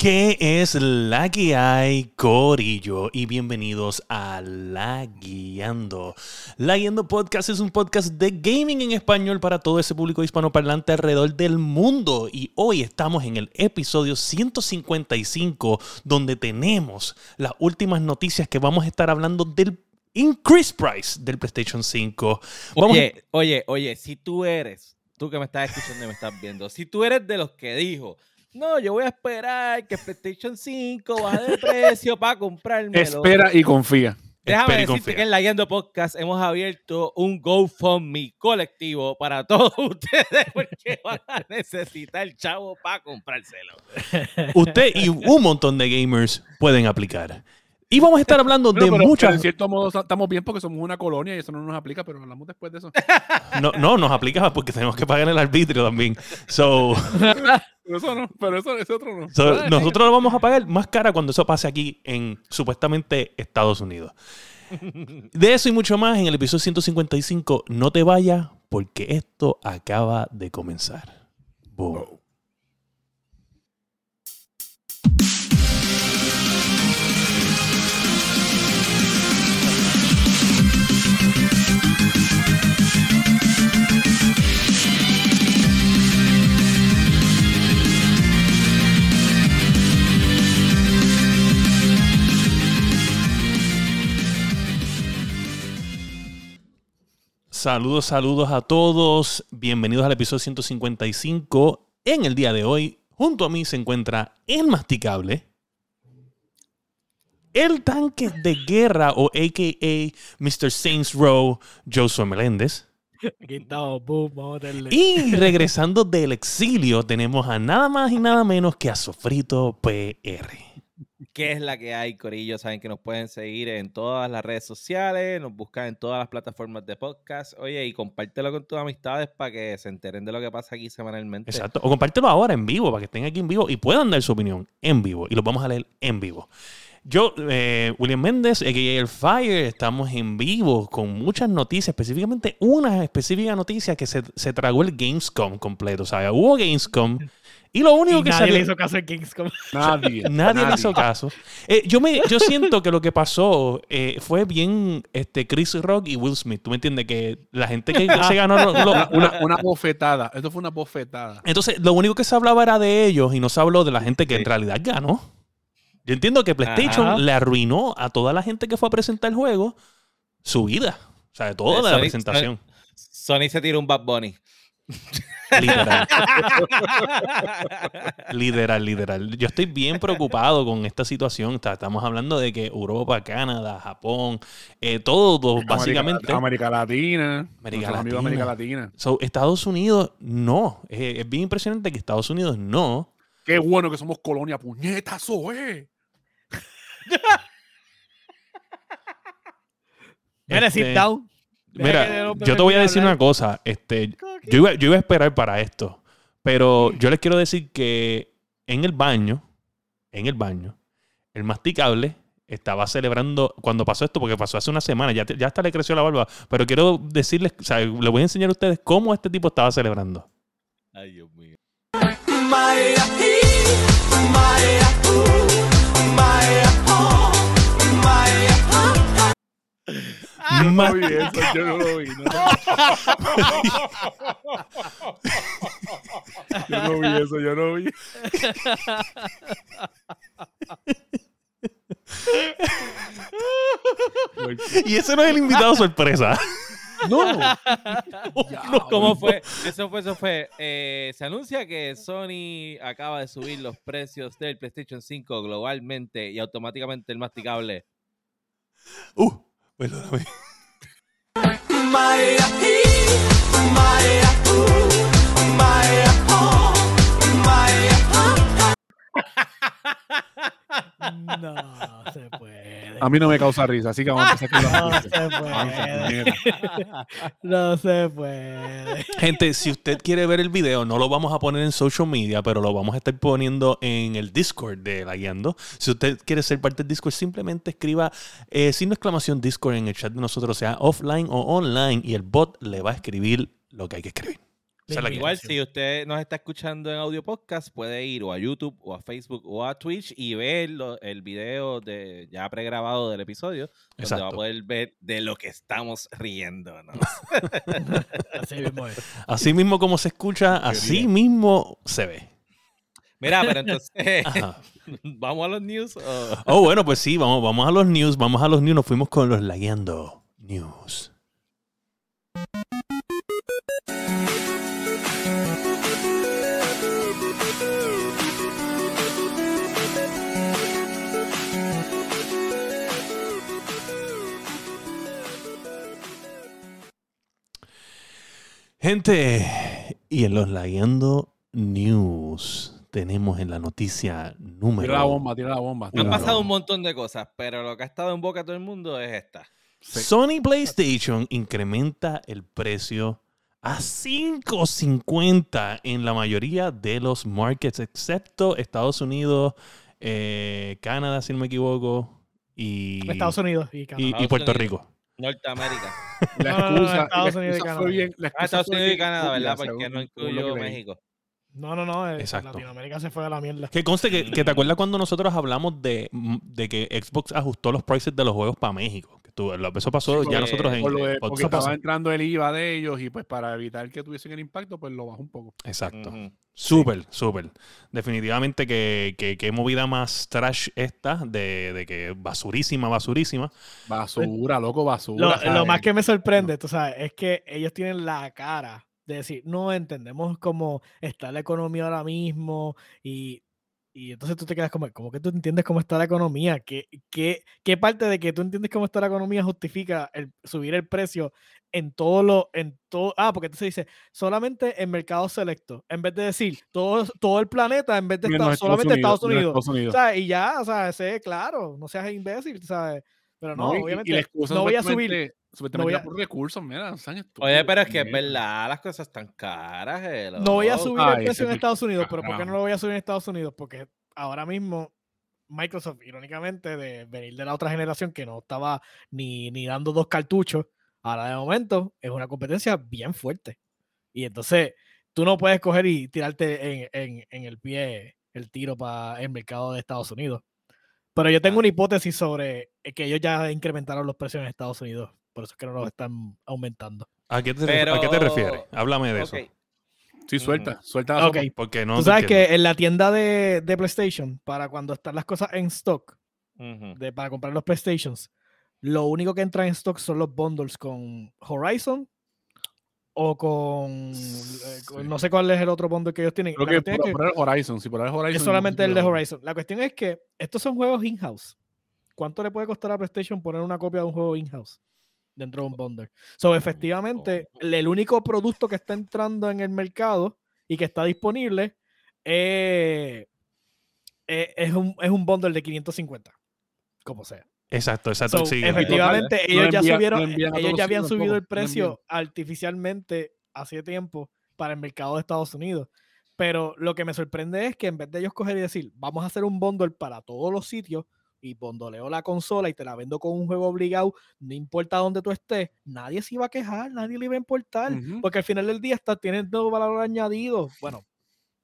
¿Qué es la que hay, Corillo? Y bienvenidos a La Guiando. La Guiando Podcast es un podcast de gaming en español para todo ese público hispanoparlante alrededor del mundo. Y hoy estamos en el episodio 155, donde tenemos las últimas noticias que vamos a estar hablando del increase price del PlayStation 5. oye, oye, oye, si tú eres, tú que me estás escuchando y me estás viendo, si tú eres de los que dijo no, yo voy a esperar que PlayStation 5 baje de precio para comprarme. Espera y confía. Déjame decirte que en la Yendo Podcast hemos abierto un GoFundMe colectivo para todos ustedes porque van a necesitar chavo para comprárselo. Usted y un montón de gamers pueden aplicar. Y vamos a estar hablando de muchas. en cierto modo estamos bien porque somos una colonia y eso no nos aplica, pero hablamos después de eso. No, no nos aplica porque tenemos que pagar el arbitrio también. So... pero eso no, pero eso, otro no. nosotros lo vamos a pagar más cara cuando eso pase aquí en supuestamente Estados Unidos. De eso y mucho más en el episodio 155. No te vayas porque esto acaba de comenzar. Boom. Saludos, saludos a todos. Bienvenidos al episodio 155. En el día de hoy, junto a mí se encuentra el masticable, el tanque de guerra o AKA Mr. Saints Row, Joshua Meléndez. Y regresando del exilio, tenemos a nada más y nada menos que a Sofrito PR. ¿Qué es la que hay, Corillo? Saben que nos pueden seguir en todas las redes sociales, nos buscan en todas las plataformas de podcast. Oye, y compártelo con tus amistades para que se enteren de lo que pasa aquí semanalmente. Exacto. O compártelo ahora en vivo, para que estén aquí en vivo y puedan dar su opinión en vivo. Y lo vamos a leer en vivo. Yo, eh, William Méndez, a.k.a. El Fire, estamos en vivo con muchas noticias, específicamente una específica noticia que se, se tragó el Gamescom completo. O sea, hubo Gamescom y lo único que nadie le hizo caso a Kingscom. Nadie. nadie, le hizo caso. Eh, yo, me, yo siento que lo que pasó eh, fue bien este, Chris Rock y Will Smith. ¿Tú me entiendes? Que la gente que se ganó... una, una, bofetada. Esto fue una bofetada. Entonces, lo único que se hablaba era de ellos y no se habló de la gente que en realidad ganó. Yo entiendo que PlayStation le arruinó a toda la gente que fue a presentar el juego su vida. O sea, de toda la presentación. Sony se tiró un Bad Bunny. Literal. literal, literal. Yo estoy bien preocupado con esta situación. Estamos hablando de que Europa, Canadá, Japón, eh, todo, básicamente. América Latina. América Latina. América Latina. Estados Unidos no. Es, bien impresionante que Estados Unidos no. Qué bueno que somos colonia puñetazo, eh. Este, down. Mira, yo te voy a decir una cosa. Este, yo iba, yo iba a esperar para esto. Pero yo les quiero decir que en el baño, en el baño, el masticable estaba celebrando cuando pasó esto, porque pasó hace una semana, ya, ya hasta le creció la barba. Pero quiero decirles, o sea, les voy a enseñar a ustedes cómo este tipo estaba celebrando. Ay, Dios mío. No vi eso, yo no lo vi. Yo no vi eso, yo no vi. y ese no es el invitado sorpresa. No. no. ¿Cómo fue? Eso fue, eso fue. Eh, se anuncia que Sony acaba de subir los precios del PlayStation 5 globalmente y automáticamente el masticable. Uh, perdóname. No se puede. A mí no me causa risa, así que vamos a empezar con No se puede. No se puede. Gente, si usted quiere ver el video, no lo vamos a poner en social media, pero lo vamos a estar poniendo en el Discord de La Guiando. Si usted quiere ser parte del Discord, simplemente escriba eh, signo exclamación Discord en el chat de nosotros, sea offline o online, y el bot le va a escribir lo que hay que escribir. Igual si usted nos está escuchando en audio podcast, puede ir o a YouTube o a Facebook o a Twitch y ver el video de ya pregrabado del episodio, donde va a poder ver de lo que estamos riendo. así mismo es. Así mismo como se escucha, así mismo se ve. Mira, pero entonces, ¿vamos a los news? Oh, bueno, pues sí, vamos, vamos a los news, vamos a los news, nos fuimos con los Lagueando News. Gente, y en los Lagueando News tenemos en la noticia número. Tira la bomba, tira la bomba. Han pasado un montón de cosas, pero lo que ha estado en boca de todo el mundo es esta. Sony PlayStation incrementa el precio a 5.50 en la mayoría de los markets, excepto Estados Unidos, eh, Canadá, si no me equivoco, y Estados Unidos y, y Puerto Rico. Norteamérica. La excusa, Estados Unidos y Canadá. bien, ah, Estados Unidos y Canadá, ¿verdad? Porque no incluyó México. No, no, no. Eh, Latinoamérica se fue a la mierda. Que conste que, que, te acuerdas cuando nosotros hablamos de, de, que Xbox ajustó los prices de los juegos para México. Tú, eso pasó ya nosotros en. porque estaba entrando el IVA de ellos y pues para evitar que tuviesen el impacto, pues lo bajó un poco. Exacto. Súper, súper. Definitivamente que, que, que, movida más trash esta, de, de, que basurísima, basurísima. Basura, loco, basura. Lo, lo más que me sorprende, tú sabes, es que ellos tienen la cara de decir, no entendemos cómo está la economía ahora mismo y, y entonces tú te quedas como, ¿cómo que tú entiendes cómo está la economía? ¿Qué, qué, qué parte de que tú entiendes cómo está la economía justifica el, subir el precio en todo lo, en todo, ah, porque entonces dice, solamente en mercados selectos, en vez de decir todo, todo el planeta, en vez de estar, solamente Estados Unidos. Y ya, o sea, sé, claro, no seas imbécil, ¿sabes? Pero no, obviamente, no voy a subir no voy a... por recursos, mira, Oye, pero es que es verdad, las cosas están caras. No voy a subir el precio en Estados Unidos, pero ¿por qué no lo voy a subir en Estados Unidos? Porque ahora mismo Microsoft, irónicamente, de venir de la otra generación que no estaba ni, ni dando dos cartuchos, ahora de momento es una competencia bien fuerte. Y entonces tú no puedes coger y tirarte en, en, en el pie el tiro para el mercado de Estados Unidos. Pero yo tengo una hipótesis sobre que ellos ya incrementaron los precios en Estados Unidos por eso es que no los están aumentando. ¿A qué te, refieres? Háblame de eso. Sí, suelta, suelta. Ok, porque no. Tú sabes que en la tienda de, PlayStation, para cuando están las cosas en stock, de, para comprar los PlayStations, lo único que entra en stock son los bundles con Horizon o con, eh, no sé cuál es el otro bundle que ellos tienen. Creo que por, el Horizon, si por el Horizon. Es solamente el de Horizon. La cuestión es que estos son juegos in-house. ¿Cuánto le puede costar a PlayStation poner una copia de un juego in-house? Dentro de un bundle. So, efectivamente, el único producto que está entrando en el mercado y que está disponible eh, eh, es, un, es un bundle de 550, como sea. Exacto, exacto. efectivamente, ellos ya subieron, ellos ya habían subido el precio artificialmente hace tiempo para el mercado de Estados Unidos. Pero lo que me sorprende es que en vez de ellos coger y decir, vamos a hacer un bundle para todos los sitios, y bondoleo la consola y te la vendo con un juego obligado, no importa dónde tú estés, nadie se iba a quejar, nadie le iba a importar, porque al final del día está teniendo valor añadido. Bueno,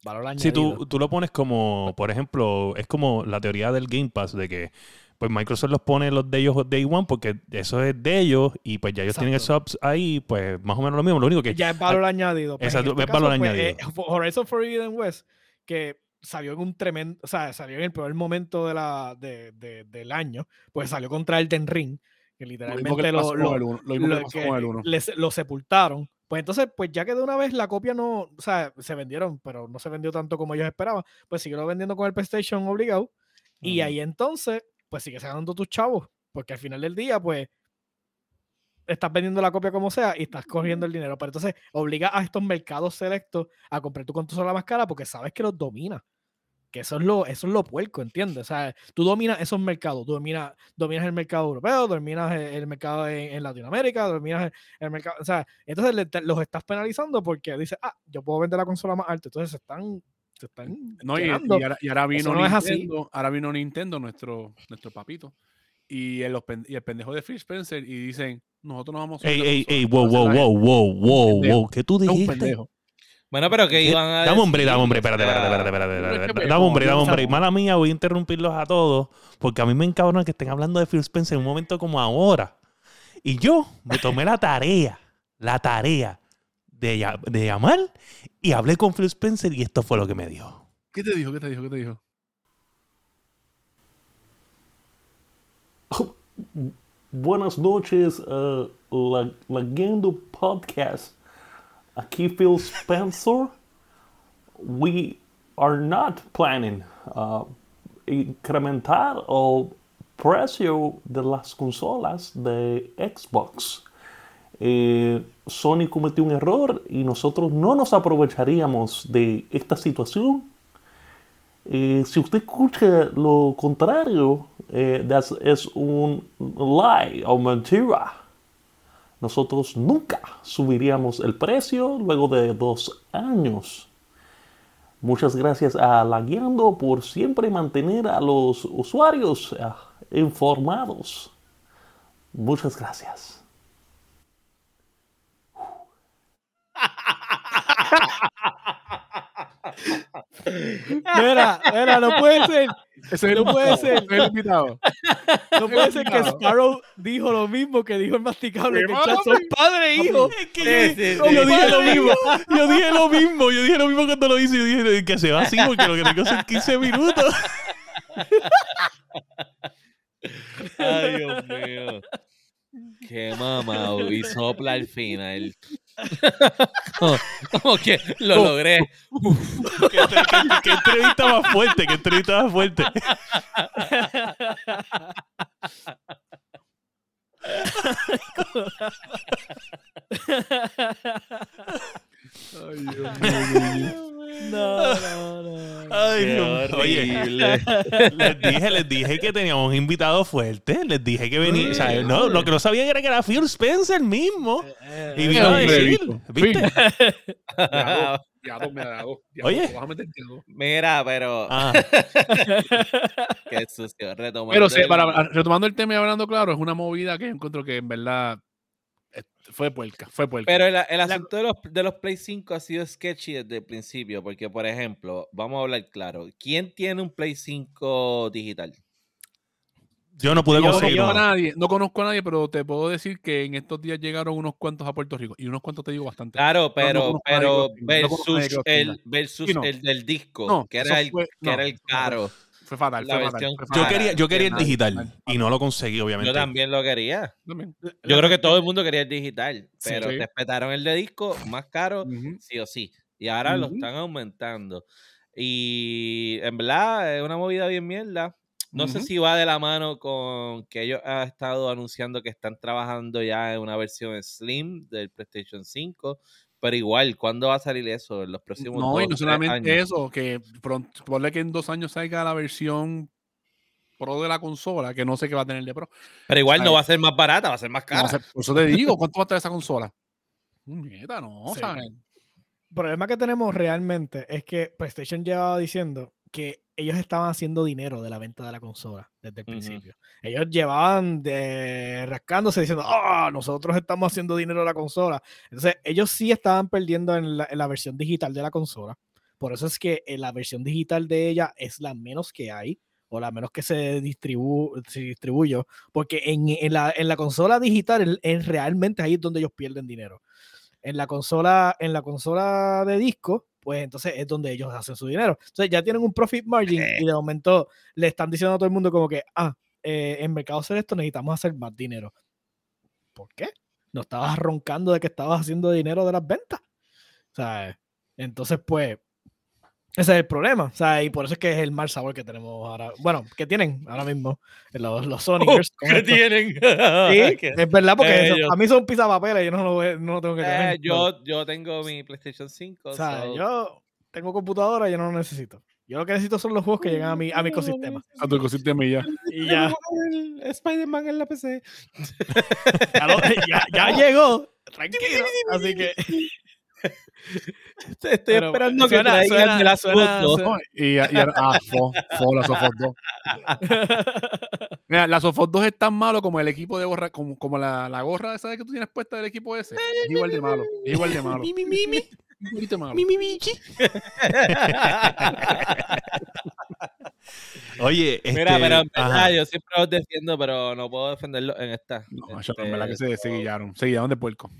valor añadido. Si tú, tú lo pones como, por ejemplo, es como la teoría del Game Pass, de que pues Microsoft los pone los de ellos Day One porque eso es de ellos y pues ya ellos tienen el subs ahí, pues más o menos lo mismo. Lo único que. Ya es valor añadido. Pues, exacto, este es valor pues, añadido. Eh, Horizon Forbidden West, que salió en un tremendo, o sea, salió en el peor momento de la, de, de, del año, pues salió contra el Den Ring, que literalmente lo, sepultaron. Pues entonces, pues ya que de una vez la copia no, o sea, se vendieron, pero no se vendió tanto como ellos esperaban, pues siguieron vendiendo con el PlayStation obligado. Y ahí entonces, pues sigue sacando tus chavos, porque al final del día, pues estás vendiendo la copia como sea y estás cogiendo el dinero. Pero entonces obliga a estos mercados selectos a comprar tu consola más cara porque sabes que los domina que eso es lo, eso es lo puerco, ¿entiendes? O sea, tú dominas esos mercados, tú dominas, dominas el mercado europeo, dominas el, mercado en, Latinoamérica, dominas el, mercado, o sea, entonces los estás penalizando porque dices, ah, yo puedo vender la consola más alta, entonces se están, se están no, y, ahora, vino Nintendo, ahora vino Nintendo, nuestro, nuestro papito, y el, y el pendejo de Phil Spencer, y dicen, nosotros no vamos a... Ey, ey, ey, wow, wow, wow, wow, wow, wow, ¿qué tú dijiste? Bueno, pero que iban a. Dame hombre, dame hombre, espérate, espérate, espérate, espérate. Dame hombre, dame hombre. Mala mía, voy a interrumpirlos a todos, porque a mí me encabrona que estén hablando de Phil Spencer en un momento como ahora. Y yo me tomé la tarea, la tarea de, de llamar y hablé con Phil Spencer y esto fue lo que me dijo. ¿Qué te dijo? ¿Qué te dijo? ¿Qué te dijo? Buenas noches, uh, la, Podcast. Aquí Phil Spencer. We are not planning uh, incrementar el precio de las consolas de Xbox. Eh, Sony cometió un error y nosotros no nos aprovecharíamos de esta situación. Eh, si usted escucha lo contrario, eh, es un lie o mentira. Nosotros nunca subiríamos el precio luego de dos años. Muchas gracias a La Guiando por siempre mantener a los usuarios eh, informados. Muchas gracias. Mira, mira, no puede ser. no puede ser. No puede ser que Sparrow dijo lo mismo que dijo el masticable. Que son padre e hijo. yo dije lo mismo. Yo dije lo mismo. Yo dije lo mismo cuando lo hice. Yo dije que se va así porque lo que tengo son 15 minutos. Ay, Dios mío. Qué mamá. Y sopla al final. como, que lo logré. ¿Qué, entrevista más fuerte, qué entrevista más fuerte. Ay, Dios mío. No, no, no. Ay, Dios Oye, les dije, les dije que teníamos un invitado fuerte. Les dije que venía. O sea, no, lo que no sabían era que era Phil Spencer mismo. Eh, y vino a decir, ¿viste? Oye, mira, pero. Ah. Qué sucio. Retomando pero sí, para, retomando el tema y hablando claro, es una movida que encuentro que en verdad fue puerca, fue puerca. Pero el, asunto de, los, de los Play 5 ha sido sketchy desde el principio, porque, por ejemplo, vamos a hablar claro, ¿quién tiene un Play 5 digital? Yo no pude conseguirlo. No, nadie, no conozco a nadie, pero te puedo decir que en estos días llegaron unos cuantos a Puerto Rico. Y unos cuantos te digo bastante. Claro, pero, pero versus, el, versus el del disco, que, era el, que era el caro. Fue fatal, fue fatal, Yo quería, yo quería el digital y no lo conseguí, obviamente. Yo también lo quería. Yo creo que todo el mundo quería el digital, pero respetaron el de disco más caro, sí o sí. Y ahora lo están aumentando. Y en verdad es una movida bien mierda. No sé si va de la mano con que ellos han estado anunciando que están trabajando ya en una versión Slim del PlayStation 5. Pero igual, ¿cuándo va a salir eso? En los próximos No, y no solamente eso, que pronto, ponle que en dos años salga la versión Pro de la consola, que no sé qué va a tener de Pro. Pero igual no va a ser más barata, va a ser más cara. por eso te digo, ¿cuánto va a tener esa consola? Nieta, no, El problema que tenemos realmente es que PlayStation llevaba diciendo que ellos estaban haciendo dinero de la venta de la consola desde el principio. Ellos llevaban de rascándose diciendo, ah, nosotros estamos haciendo dinero de la consola. Entonces, ellos sí estaban perdiendo en la, versión digital de la consola. Por eso es que eh, la versión digital de ella es la menos que hay, o la menos que se, distribu se distribuyó, porque en, la, en, la, consola digital es realmente ahí donde ellos pierden dinero. En la consola, en la consola de disco, pues entonces es donde ellos hacen su dinero. Entonces ya tienen un profit margin y de momento le están diciendo a todo el mundo como que, ah, eh, en Mercado esto necesitamos hacer más dinero. ¿Por qué? No estabas roncando de que estabas haciendo dinero de las ventas. O sea, entonces pues ese es el problema, o sea, y por eso es que es el mal sabor que tenemos ahora. Bueno, que tienen ahora mismo los, los Sonicers. Oh, ¿Qué tienen? Sí, es verdad, porque a mí son pisapapeles, yo no lo, no lo tengo que tener. Eh, yo, yo tengo mi PlayStation 5. O sea, yo tengo computadora y yo no lo necesito. Yo lo que necesito son los juegos que llegan a mi, a mi ecosistema. A tu ecosistema y ya. Y ya. Spider-Man en la PC. ya, ya llegó. Tranquilo. Así que. Estoy esperando que suena, traigan las fotos. Y, y, ah, fo, fo, las Sofos 2. Mira, las Sofos 2 es tan malo como el equipo de gorra, como, como la, la gorra esa que tú tienes puesta del equipo ese. Es igual de malo. Es igual de malo. un poquito malo. Mi, mi, bichi. Oye, este, Mira, pero en verdad, yo siempre lo defiendo, pero no puedo defenderlo en esta. No, este, en verdad que se, se guillaron. Se guillaron de puerco.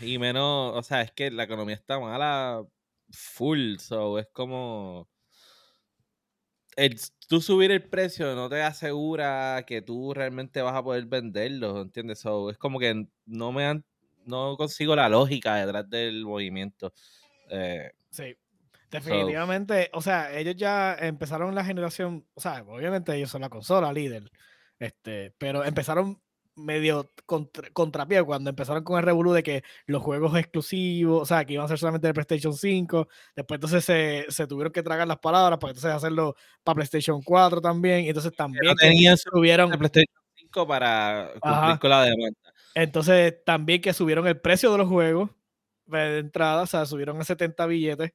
Y menos, o sea, es que la economía está mala full, so es como el, tú subir el precio no te asegura que tú realmente vas a poder venderlo, ¿entiendes? So, es como que no me han, no consigo la lógica detrás del movimiento. Eh, sí, definitivamente, o sea, ellos ya empezaron la generación, o sea, obviamente ellos son la consola líder, este, pero empezaron medio contra, contrapié cuando empezaron con el revolú de que los juegos exclusivos, o sea, que iban a ser solamente de PlayStation 5, después entonces se, se tuvieron que tragar las palabras para entonces hacerlo para PlayStation 4 también, y entonces también no tenían subieron PlayStation 5 para cumplir con la demanda. Entonces también que subieron el precio de los juegos de entrada, o sea, subieron a 70 billetes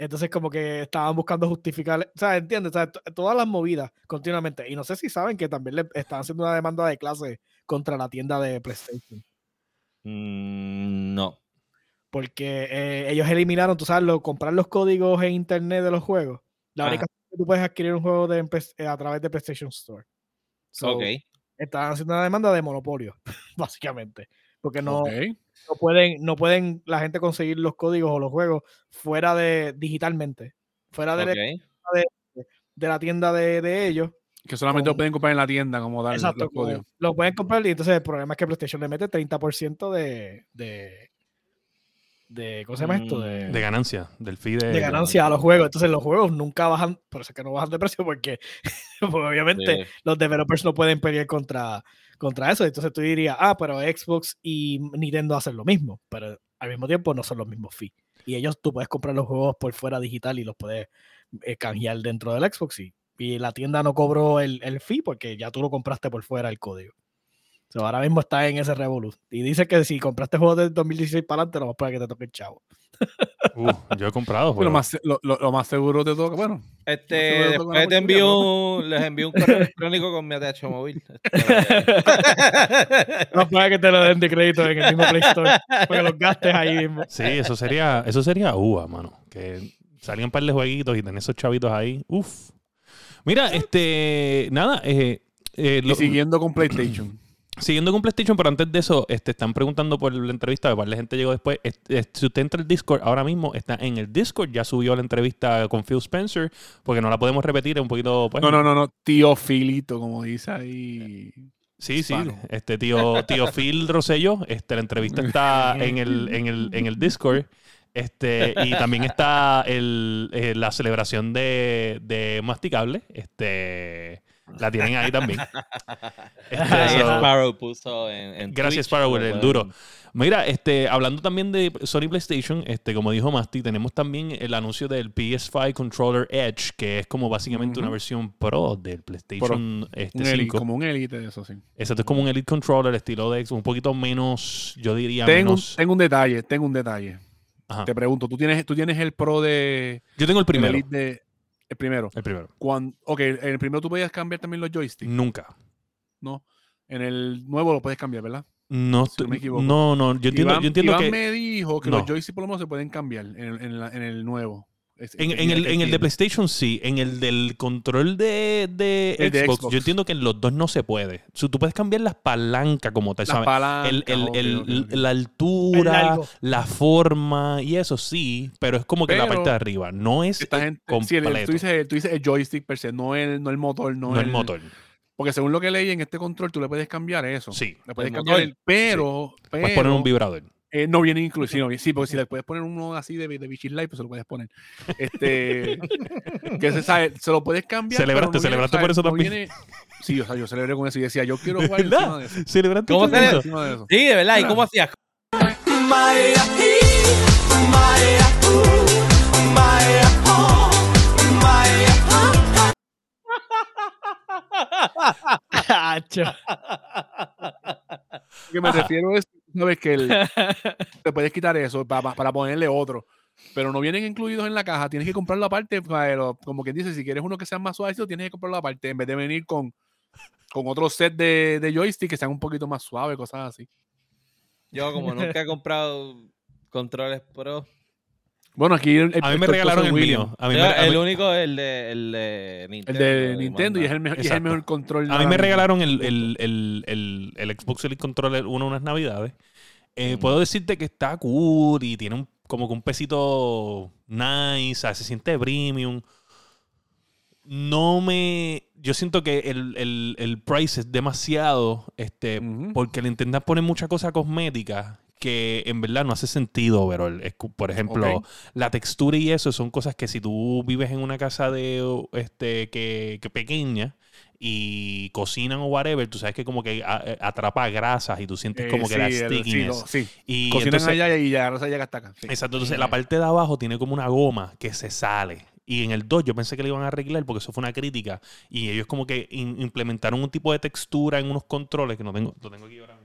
entonces, como que estaban buscando justificar, o sea, ¿entiendes? O sea, todas las movidas continuamente. Y no sé si saben que también le están haciendo una demanda de clase contra la tienda de PlayStation. Mm, no. Porque eh, ellos eliminaron, tú sabes, comprar los códigos en internet de los juegos. La única que tú puedes adquirir un juego de, eh, a través de PlayStation Store. ok. Estaban haciendo una demanda de monopolio, básicamente. Porque no, no pueden, no pueden la gente conseguir los códigos o los juegos fuera de digitalmente, fuera de, de, la tienda de, ellos. Que solamente lo pueden comprar en la tienda, como dar los códigos. Lo pueden comprar y entonces el problema es que PlayStation le mete 30% de, de, de. ¿Cómo se llama esto? De, mm, de ganancia, del fee de. De ganancia a los juegos. Entonces los juegos nunca bajan, por eso es que no bajan de precio porque, obviamente los developers no pueden pelear contra, contra eso. Entonces tú dirías, ah, pero Xbox y Nintendo hacen lo mismo, pero al mismo tiempo no son los mismos fees. Y ellos tú puedes comprar los juegos por fuera digital y los puedes eh, canjear dentro del Xbox y, y, la tienda no cobró el, el fee porque ya tú lo compraste por fuera el código ahora mismo está en ese Revolut. Y dice que si compraste juegos de 2016 para adelante, no vas para que te toque el chavo. Uh, yo he comprado Lo más, lo, más, seguro te toca, bueno. Este, después te envío, les envío un correo electrónico con mi ATH móvil. no para que te lo den de crédito en el mismo Play Store, porque los gastes ahí mismo. Sí, eso sería, eso sería UA, mano. Que salgan un par de jueguitos y tener esos chavitos ahí. Uf. Mira, este, nada, eh, eh, y siguiendo con PlayStation. Siguiendo con PlayStation, pero antes de eso, este, están preguntando por la entrevista, de cuál la gente llegó después. si usted entra al Discord, ahora mismo está en el Discord, ya subió la entrevista con Phil Spencer, porque no la podemos repetir, es un poquito... Pues, no, no, no, no, tío Filito, como dice ahí. Sí, sí, este tío, tío Phil Rosello, este, la entrevista está en el, en el, en el Discord. Este, y también está el, eh, la celebración de, de Masticable. Este, la tienen ahí también. Este, Sparrow puso en, Gracias, Sparrow, el duro. Mira, este, hablando también de Sony PlayStation, este, como dijo Masti, tenemos también el anuncio del PS5 Controller Edge, que es como básicamente una versión pro del PlayStation este, 5. como un Elite de eso, sí. Exacto, es como un Elite Controller, estilo de un poquito menos, yo diría tengo, menos... Tengo un detalle, tengo un detalle. Te pregunto, ¿tú tienes, ¿tú tienes el pro de... Yo tengo el primero. de, el primero. El primero. Cuando, ok, en el primero tú podías cambiar también los joysticks. Nunca. No. En el nuevo lo puedes cambiar, ¿verdad? No, si no me equivoco. No, no, yo entiendo, yo entiendo Iván que. me dijo que los joysticks por lo menos se pueden cambiar en el nuevo. En, el, en, el, de PlayStation sí, en el del control de, de, Xbox, yo entiendo que en los dos no se puede. O tú puedes cambiar las palancas como tal, ¿sabes? la altura, la forma y eso sí, pero es como que la parte de arriba, no es completo. tú, dices, tú, dices, el joystick per se, no el, no el motor, no, el, motor. Porque según lo que leí en este control, tú le puedes cambiar eso. Sí. Le puedes cambiar pero, pero... Puedes poner un vibrador. Eh, no viene inclusive, sí, porque si le puedes poner uno así de, de Bichis Live, pues se lo puedes poner. Este, que se, sabe, se lo puedes cambiar. Celebraste, no celebraste por eso también. Viene, sí, o sea, yo celebré con eso y decía, yo quiero jugar encima de eso. ¿Celebraste ¿Cómo de eso? Sí, de verdad, ¿y cómo hacías? que me refiero es sabes que el, te puedes quitar eso para, para, ponerle otro. Pero no vienen incluidos en la caja, tienes que comprarlo aparte. Como quien dice, si quieres uno que sea más suave, tienes que comprarlo aparte en vez de venir con, con otro set de, de joystick que sean un poquito más suaves, cosas así. Yo, como nunca he comprado controles pro, Bueno, aquí a mí me regalaron el mío. A mí el único el de, el de Nintendo. El de Nintendo y es el, mejor, es el mejor control. A mí me regalaron el, el, el, el, Xbox Elite Controller uno unas navidades. Eh, puedo decirte que está cool y tiene un, como que un pesito nice, se siente premium. No me. Yo siento que el, el, el price es demasiado. Este, Porque le intentan poner mucha cosa cosmética que en verdad no hace sentido, pero por ejemplo, la textura y eso son cosas que si tú vives en una casa de este que, que pequeña y cocinan o whatever, tú sabes que como que eh, atrapa grasas y tú sientes como que la stickiness. sí, Y Cocinan allá y ya grasa llega hasta acá. Exacto, entonces la parte de abajo tiene como una goma que se sale. Y en el 2 yo pensé que le iban a arreglar porque eso fue una crítica. Y ellos como que implementaron un tipo de textura en unos controles que no tengo, lo tengo aquí ahora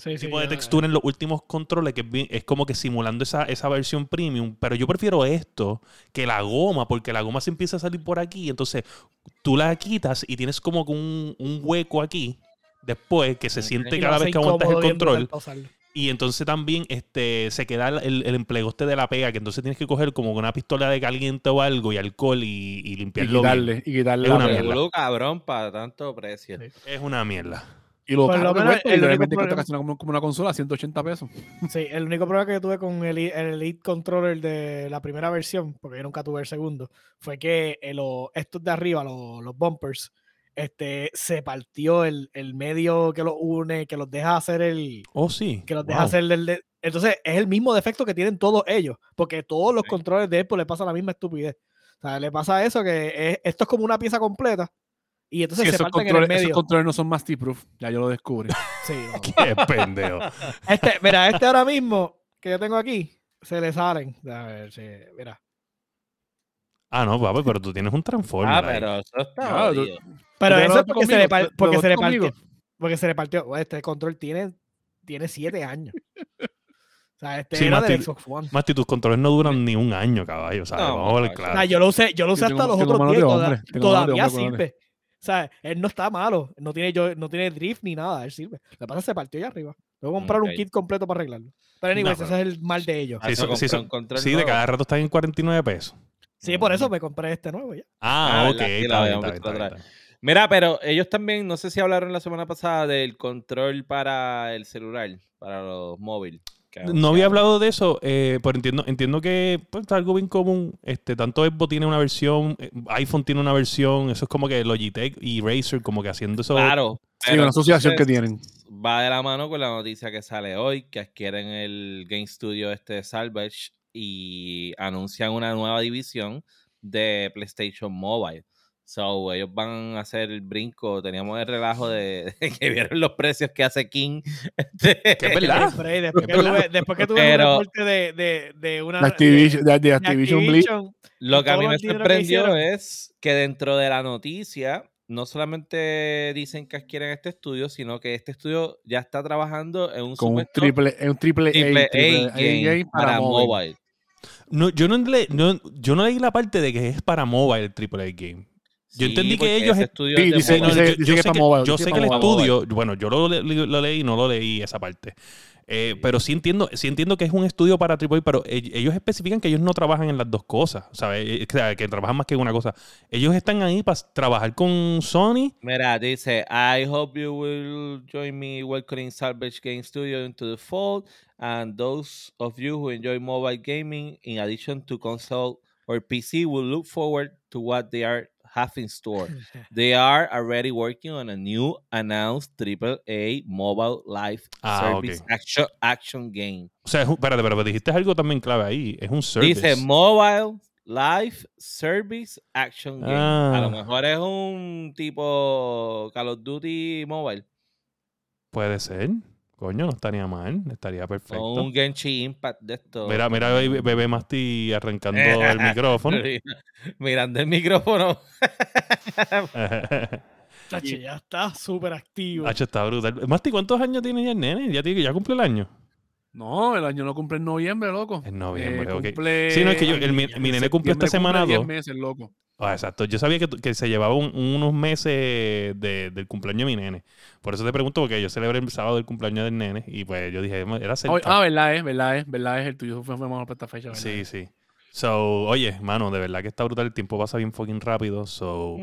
tipo de textura en los últimos controles que es, como que simulando esa, esa, versión premium. Pero yo prefiero esto que la goma, porque la goma se empieza a salir por aquí. Entonces tú la quitas y tienes como un, un hueco aquí después que se siente cada vez que aguantas el control. Y entonces también este, se queda el, el este de la pega, que entonces tienes que coger como una pistola de caliente o algo y alcohol y, y limpiarlo. Y quitarle, y quitarle es una mierda. cabrón para tanto precio. Es una mierda. Y lo, lo menos, el único problema, como, una consola, 180 pesos. Sí, el único problema que tuve con el, el, Elite Controller de la primera versión, porque yo nunca tuve el segundo, fue que eh, estos de arriba, los, los bumpers, este, se partió el, el, medio que los une, que los deja hacer el. Oh, sí. Que los deja hacer el. entonces, es el mismo defecto que tienen todos ellos, porque todos los controles de Apple le pasa la misma estupidez. O sea, le pasa eso que esto es como una pieza completa y entonces se parten en el medio. Esos controles no son Mastiproof, ya yo lo descubrí. Sí, Qué pendejo. Este, mira, este ahora mismo que yo tengo aquí, se le salen. A ver, sí, mira. Ah, no, papi, pero tú tienes un Transformer. Ah, pero eso está Pero eso es porque, se le, porque se le partió. Porque se le partió. Este control tiene, tiene siete años. O sea, este sí, era de Xbox One. Masti, tus controles no duran ni un año, caballo. O sea, vamos a ver claro. O sea, yo lo usé, yo lo usé hasta los otros 10. Todavía sirve. O sea, él no está malo. No tiene, yo, no tiene drift ni nada. Él sirve. Lo que pasa es que se partió allá arriba. Tengo que comprar un kit completo para arreglarlo. Pero, anyways, ese es el mal de ellos. Sí, de cada rato están en 49 pesos. Sí, por eso me compré este nuevo ya. Ah, ah ok. Está Mira, pero ellos también, no sé si hablaron la semana pasada del control para el celular, para los móviles. No había hablado de eso, eh, pero entiendo, entiendo que pues, es algo bien común. Este, tanto Xbox tiene una versión, eh, iPhone tiene una versión, eso es como que Logitech y Razer como que haciendo eso. Claro. Sí, una asociación que tienen. Va de la mano con la noticia que sale hoy, que adquieren el Game Studio este de Salvage y anuncian una nueva división de PlayStation Mobile. So, ellos van a hacer el brinco. Teníamos el relajo de, que vieron los precios que hace King. Este, ¿Qué verdad? después, que tuve, un reporte de, de, de una. De Activision, de, Activision, Lo que a mí me sorprendió es que dentro de la noticia no solamente dicen que adquieren este estudio, sino que este estudio ya está trabajando en un, Con un triple, un triple, A, game, para, mobile. No, yo, no le, no, yo no leí la parte de que es para mobile el triple A game. Yo entendí que ellos. yo, sé que, el estudio. Bueno, yo lo, lo, leí, no lo leí esa parte. Eh, pero sí entiendo, sí entiendo que es un estudio para AAA, pero ellos especifican que ellos no trabajan en las dos cosas, ¿sabes? Eh, que, que trabajan más que una cosa. Ellos están ahí para trabajar con Sony. Mira, dice, I hope you will join me welcoming Salvage Game Studio into the fold, and those of you who enjoy mobile gaming, in addition to console or PC, will look forward to what they are have in store. They are already working on a new announced AAA mobile live ah, service action, action game. O sea, espérate, pero dijiste algo también clave ahí. Es un service. Dice mobile live service action game. A lo ah. mejor es un tipo Call of Duty mobile. Puede ser. Coño, no estaría mal, estaría perfecto. un Genshin Impact de esto. Mira, mira, bebé Masti arrancando el micrófono. Mirando el micrófono. Tache, ya está súper activo. Tache, está brutal. Masti, ¿cuántos años tiene ya el nene? ¿Ya, tiene, ya cumple el año? No, el año no cumple en noviembre, loco. En noviembre, eh, ok. Sí, no, es que yo, el, mi, nene cumple esta semana dos. meses, loco. Ah, exacto. Yo sabía que, que se llevaba unos meses del cumpleaños de mi nene. Por eso te pregunto, porque yo celebré el sábado del cumpleaños del nene y pues yo dije, era cerca. Ah, verdad es, verdad es, verdad es, el tuyo fue mejor para esta fecha. Sí, sí. So, oye, mano, de verdad que está brutal. El tiempo pasa bien fucking rápido. So,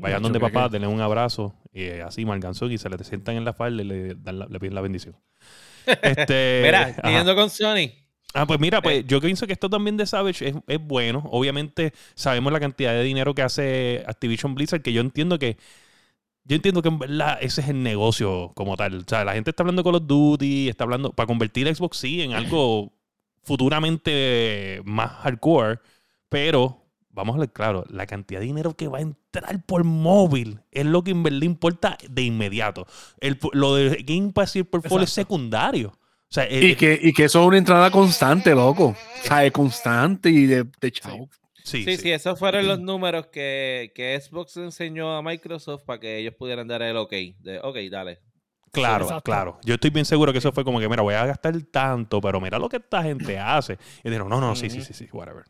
vayan donde papá, denle un abrazo y eh, así, Marganzón, y se le sientan en la falda y le, dan le piden la bendición. Este, Mira, siguiendo con Sony. Ah, pues mira, pues eh. yo pienso que esto también de Savage es, bueno. Obviamente sabemos la cantidad de dinero que hace Activision Blizzard, que yo entiendo que yo entiendo que en verdad ese es el negocio como tal. O sea, la gente está hablando con los Duty, está hablando para convertir Xbox sí en algo futuramente más hardcore, pero vamos a ver claro, la cantidad de dinero que va a entrar por móvil es lo que en verdad importa de inmediato. El, lo de Game Pass y el portfolio es secundario. Y, que, y que eso es una entrada constante, loco. O sea, es constante y de, de chao. Sí, sí, sí, esos fueron los números que, que, Xbox enseñó a Microsoft para que ellos pudieran dar el ok. De, ok, dale. Claro, claro. Yo estoy bien seguro que eso fue como que, mira, voy a gastar tanto, pero mira lo que esta gente hace. Y dijeron, no, no, sí, sí, sí, sí, whatever.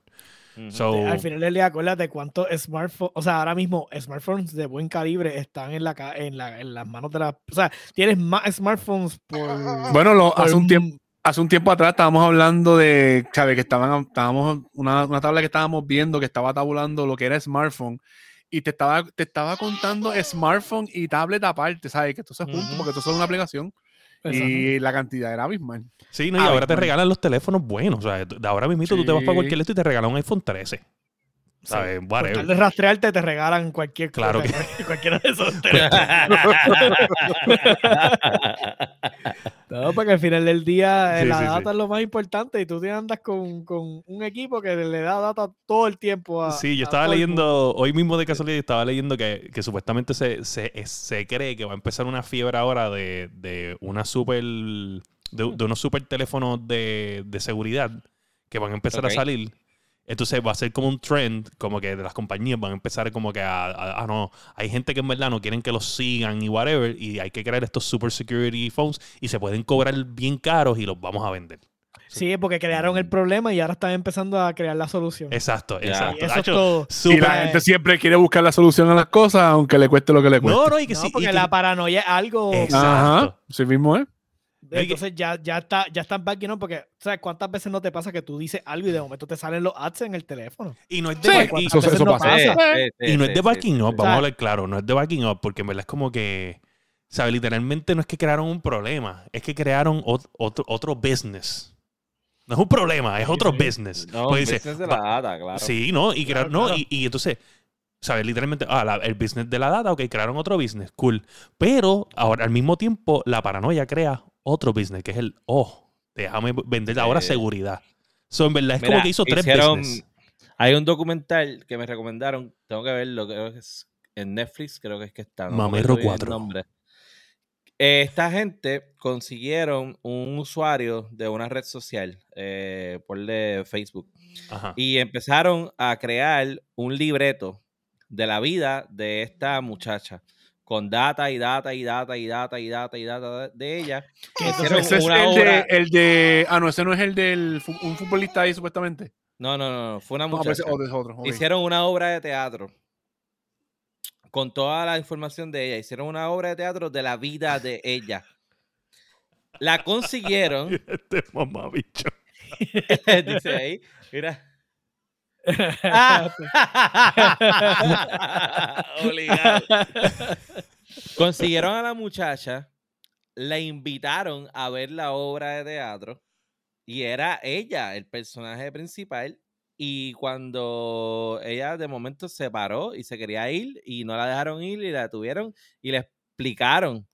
Al final del día, acuérdate cuántos smartphones, o sea, ahora mismo smartphones de buen calibre están en, la, en, la, en las manos de la... O sea, tienes más smartphones por... Bueno, lo, hace un tiempo... Hace un tiempo atrás estábamos hablando de, ¿sabes? Que estaban, estábamos, una, una tabla que estábamos viendo que estaba tabulando lo que era smartphone y te estaba, te estaba contando smartphone y tablet aparte, ¿sabes? Que esto se junto porque esto es una aplicación. Y la cantidad era abismal. Sí, no, y ahora te regalan los teléfonos buenos. O sea, de ahora mismo tú te vas para cualquier esto y te regalan un iPhone 13. ¿Sabes? Sí. de rastrearte te regalan cualquier claro cosa, que... cualquiera de esos no, porque al final del día eh, la data es lo más importante y tú te andas con, con, un equipo que le da data todo el tiempo a. Sí, yo estaba leyendo, hoy mismo de casualidad, estaba leyendo que, que supuestamente se, se, se, cree que va a empezar una fiebre ahora de, de una super. De, de, unos super teléfonos de, de seguridad que van a empezar a salir entonces va a ser como un trend, como que de las compañías van a empezar como que a, ah, no, hay gente que en verdad no quieren que los sigan y whatever, y hay que crear estos super security phones y se pueden cobrar bien caros y los vamos a vender. Sí, porque crearon el problema y ahora están empezando a crear la solución. Exacto, exacto. eso es todo. Y la gente siempre quiere buscar la solución a las cosas, aunque le cueste lo que le cueste. No, no, y que sí. Porque la paranoia es algo. Exacto. Ajá, sí mismo es. Entonces ya, ya está, ya están backing up porque, ¿sabes cuántas veces no te pasa que tú dices algo y de momento te salen los ads en el teléfono? Y no es de backing up. Eso, pasa. y no es de backing up, vamos a hablar claro, no es de backing up porque en verdad es como que, ¿sabes? Literalmente no es que crearon un problema, es que crearon otro, otro business. No es un problema, es otro business. No, pues business de la data, claro. Sí, ¿no? Y, no, y, y entonces, ¿sabes? Literalmente, ah, el business de la data, ok, crearon otro business, cool. Pero ahora, al mismo tiempo, la paranoia crea otro business, que es el, oh, déjame vender ahora seguridad. So, en verdad es como que hizo tres business. Hay un documental que me recomendaron, tengo que verlo, creo que es en Netflix, creo que es que está. Mamero 4. esta gente consiguieron un usuario de una red social, eh, por de Facebook, y empezaron a crear un libreto de la vida de esta muchacha con data y data y data y data y data y data de ella. ese es el, de, el de. Ah, no, ese no es el del un futbolista ahí supuestamente. No, no, no, fue una muchacha. Hicieron una obra de teatro con toda la información de ella. Hicieron una obra de teatro de la vida de ella. La consiguieron. este mamá bicho. Dice ahí, mira. Consiguieron a la muchacha, la invitaron a ver la obra de teatro y era ella el personaje principal. Y cuando ella de momento se paró y se quería ir y no la dejaron ir y la detuvieron y le explicaron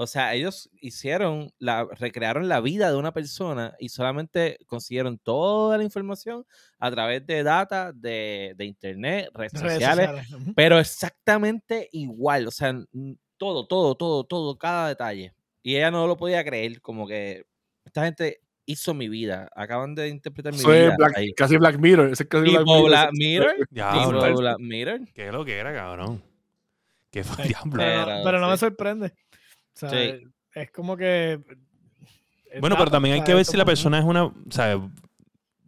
o sea, ellos hicieron, la, recrearon la vida de una persona y solamente consiguieron toda la información a través de data de, internet, redes, sociales, pero exactamente igual. O sea, todo, todo, todo, todo, cada detalle. Y ella no lo podía creer, como que esta gente hizo mi vida. Acaban de interpretar mi vida. casi Black Mirror. Ese casi Black, Mirror. Black Mirror. ¿Qué es lo que era, cabrón? ¿Qué fue pero, pero, no me sorprende es como que. Bueno, pero también hay que ver si la persona es una. O sea,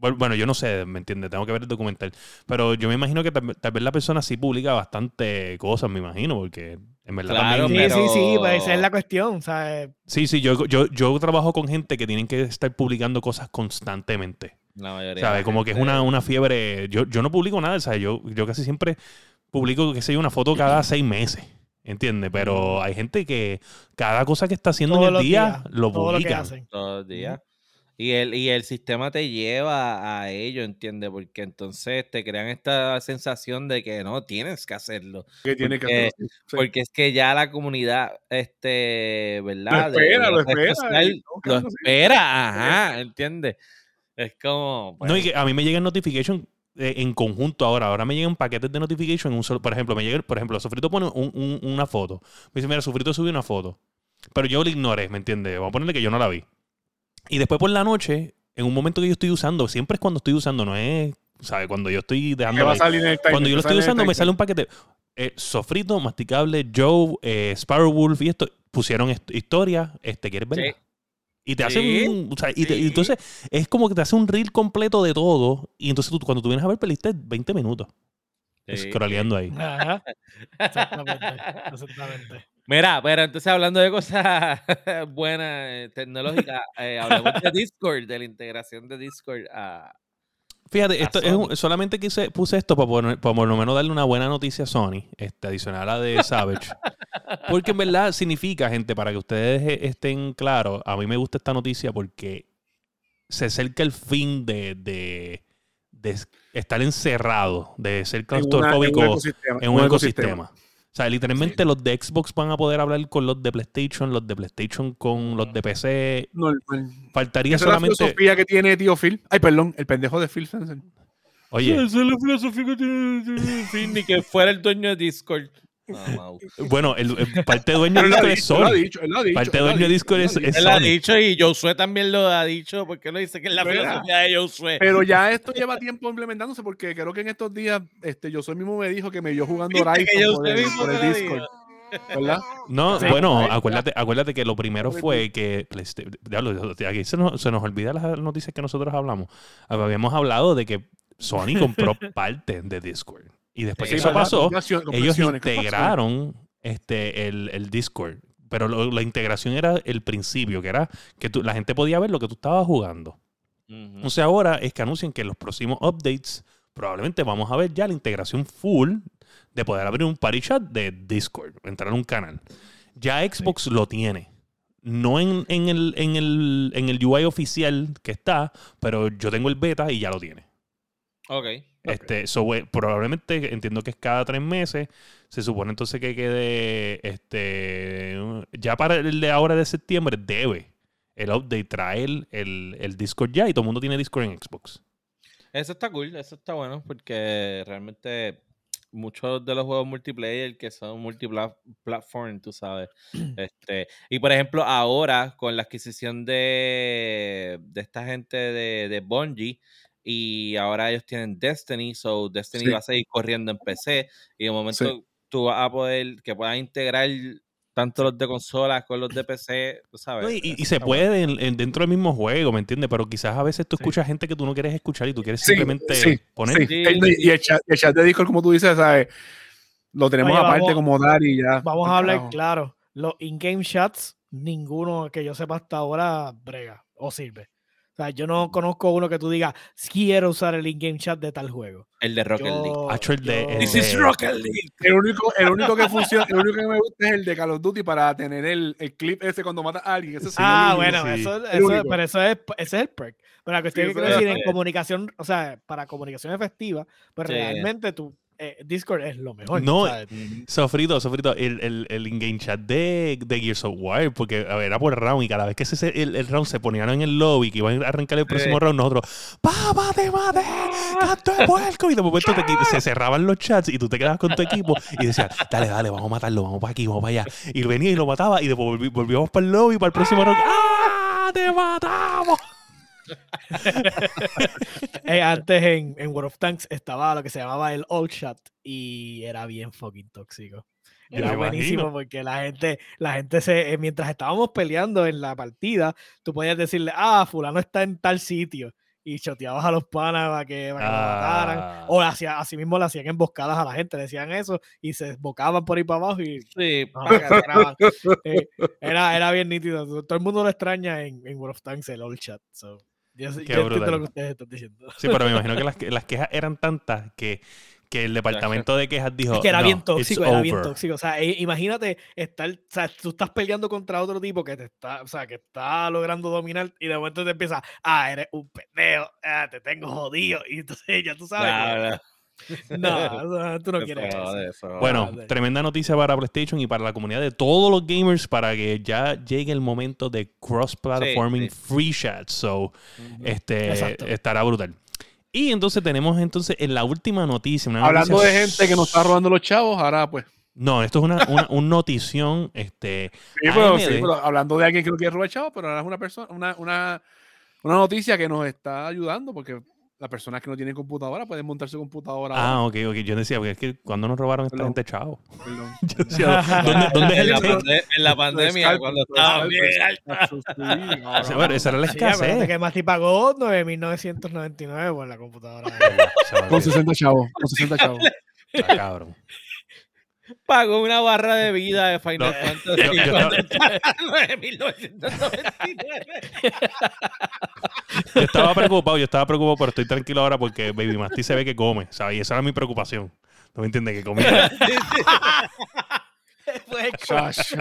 Bueno, yo no sé, ¿me entiendes? Tengo que ver el documental. Pero yo me imagino que tal, vez la persona sí publica bastante cosas, me imagino, porque en verdad también... Sí, sí, sí, pues esa es la cuestión, ¿sabes? Sí, sí, yo, yo, yo trabajo con gente que tienen que estar publicando cosas constantemente. La mayoría. ¿Sabes? Como que es una, una fiebre... Yo, yo no publico nada, ¿sabes? Yo, yo casi siempre publico, qué sé yo, una foto cada seis meses. ¿Entiendes? Pero hay gente que cada cosa que está haciendo en el día lo publica. Todos los días. Y el, y el sistema te lleva a ello, ¿entiendes? Porque entonces te crean esta sensación de que no, tienes que hacerlo. Que tiene porque, que hacerlo. Porque es que ya la comunidad, este, ¿verdad? Lo espera, lo espera. lo espera, ajá, ¿entiendes? Es como... No, y que a mí me llegan notifications eh, en conjunto ahora. Ahora me llegan paquetes de notification. Un solo, por ejemplo, me llega, por ejemplo, Sofrito pone un, una foto. Me dice, mira, Sofrito subió una foto. Pero yo la ignoré, ¿me entiendes? Vamos a ponerle que yo no la vi. Y después por la noche, en un momento que yo estoy usando, siempre es cuando estoy usando, no es, ¿sabes? Cuando yo estoy dejando. cuando yo lo estoy usando, me sale un paquete. Eh, sofrito, masticable, Joe, eh, Sparrow Wolf y esto, pusieron historia. Este, ¿Quieres verla? Y te hacen un. O sea, y, entonces es como que te hace un reel completo de todo. Y entonces tú, cuando tú vienes a ver, peliste 20 minutos. Scrolleando ahí. Ajá. Exactamente. Exactamente. Mira, pero entonces hablando de cosas buenas, eh, tecnológicas, eh, hablamos de Discord, de la integración de Discord a. Fíjate, esto es solamente quise, puse esto para por, por, lo menos darle una buena noticia a Sony, este, adicional a la de Savage. porque en verdad significa, gente, para que ustedes e, estén claros, a mí me gusta esta noticia porque se acerca el fin de, de, estar encerrado, de ser claustrofóbico en un ecosistema. O sea, literalmente los de Xbox van a poder hablar con los de PlayStation, los de PlayStation con los de PC. No, Faltaría solamente. Es la filosofía que tiene tío Phil. Ay, perdón, el pendejo de Phil Oye. Esa es la filosofía que tiene Phil, ni que fuera el dueño de Discord. bueno, el, parte dueño de Discord es Sony. Parte dueño de Discord es, Él lo ha dicho y Josué también lo ha dicho porque lo dice que es la filosofía de Josué. Pero ya esto lleva tiempo implementándose porque creo que en estos días este, Josué mismo me dijo que me vio jugando Horizon por el, por el Discord. ¿verdad? No, bueno, acuérdate, acuérdate que lo primero fue que aquí se nos, se nos olvida las noticias que nosotros hablamos. Habíamos hablado de que Sony compró parte de Discord. Y después que eso pasó, ellos integraron este, el, Discord. Pero la integración era el principio, que era que la gente podía ver lo que tú estabas jugando. O sea, ahora es que anuncian que en los próximos updates probablemente vamos a ver ya la integración full de poder abrir un party chat de Discord, entrar a un canal. Ya Xbox lo tiene. No en, el, en, el, en el UI oficial que está, pero yo tengo el beta y ya lo tiene. Ok. Este, probablemente entiendo que es cada tres meses. Se supone entonces que quede este ya para el de ahora de septiembre debe el update traer el, el Discord ya y todo el mundo tiene Discord en Xbox. Eso está cool, eso está bueno porque realmente muchos de los juegos multiplayer que son multiplatform, tú sabes. Este, y por ejemplo, ahora con la adquisición de, de esta gente de, de Bungie, y ahora ellos tienen Destiny, so Destiny va a seguir corriendo en PC y de momento tú vas a poder que puedas integrar tanto los de consolas con los de PC, ¿sabes? y, se puede dentro del mismo juego, ¿me entiendes? Pero quizás a veces tú escuchas gente que tú no quieres escuchar y tú quieres simplemente poner. Y el chat, de Discord, como tú dices, ¿sabes? Lo tenemos aparte como dar y ya. Vamos a hablar claro. Los in-game chats, ninguno que yo sepa hasta ahora brega o sirve yo no conozco uno que tú digas, quiero usar el in-game chat de tal juego. El de Rocket League. This is Rocket League. El único, el único que funciona, el único que me gusta es el de Call of Duty para tener el, el clip ese cuando mata a alguien. ah, bueno, eso, eso, pero eso es, ese es el perk. Pero la cuestión que decir en comunicación, o sea, para comunicación efectiva, pues realmente tú eh, Discord es lo mejor. No, sofrito, sofrito, el, el, el in-game chat de, de, Gears of War, porque a ver, era por round y cada vez que ese, el, el round se ponían en el lobby, que iban a arrancar el próximo round, nosotros, ¡Papá de madre! ¡Canto de puerco! Y de momento se cerraban los chats y tú te quedabas con tu equipo y decías, dale, dale, vamos a matarlo, vamos para aquí, vamos para allá. Y venía y lo mataba y después volvíamos para el lobby, para el próximo round. ¡Ah! ¡Te matamos! Eh, antes en, World of Tanks estaba lo que se llamaba el Old Shot y era bien fucking tóxico. Era buenísimo porque la gente, la gente se, eh, mientras estábamos peleando en la partida, tú podías decirle, ah, fulano está en tal sitio. y choteabas a los panas para que, para que lo mataran. Ah. O hacía, así mismo le hacían emboscadas a la gente, decían eso y se desbocaban por ahí para abajo y Sí. Eh, era, era bien nítido. Todo el mundo lo extraña en, en World of Tanks, el old chat. So, yo, sé- Qué yo entiendo lo que ustedes están diciendo. Sí, pero me imagino que las, que- las quejas eran tantas que, que el departamento de quejas dijo. Es que era "No, bien tóxico, era bien over". tóxico. O sea, e- imagínate estar, o sea, tú estás peleando contra otro tipo que te está, o sea, que está logrando dominar y de momento te empieza, ah, eres un pendejo, ah, te tengo jodido. Y entonces ya tú sabes. Claro. que- No, tú no quieres eso. eso. Bueno, tremenda noticia para PlayStation y para la comunidad de todos los gamers para que ya llegue el momento de cross-platforming Sí, free chat. So, este Exacto. estará brutal. Y entonces tenemos entonces en la última noticia. Una Hablando noticia- de gente que nos está robando los chavos, ahora pues. No, esto es una, una, un notición. Este, Sí, pero, sí, pero hablando de alguien que no quiere robar chavos, pero ahora es una persona, una, una, una noticia que nos está ayudando porque las personas que no tienen computadora pueden montar su computadora. ah, ahora. ok, ok. Yo decía, porque es que cuando nos robaron esta gente, chavo. Perdón. Yo decía, ¿dónde, dónde es en, la el pande- en la pandemia, Skype, cuando estaba bien alta. Sí, Sí, bueno, esa era la Sí, escasez. que Mati pagó 9.999 por la computadora. Con 60 chavos, con 60 chavos. Está cabrón. Pagó una barra de vida de Final No, Fantasy yo- yo cuando estaba en 1999. Yo estaba preocupado, yo estaba preocupado, pero estoy tranquilo ahora porque Baby Masti se ve que come, ¿sabes? Y esa era mi preocupación. ¿No me entiendes? Que comía. Fue Chacho.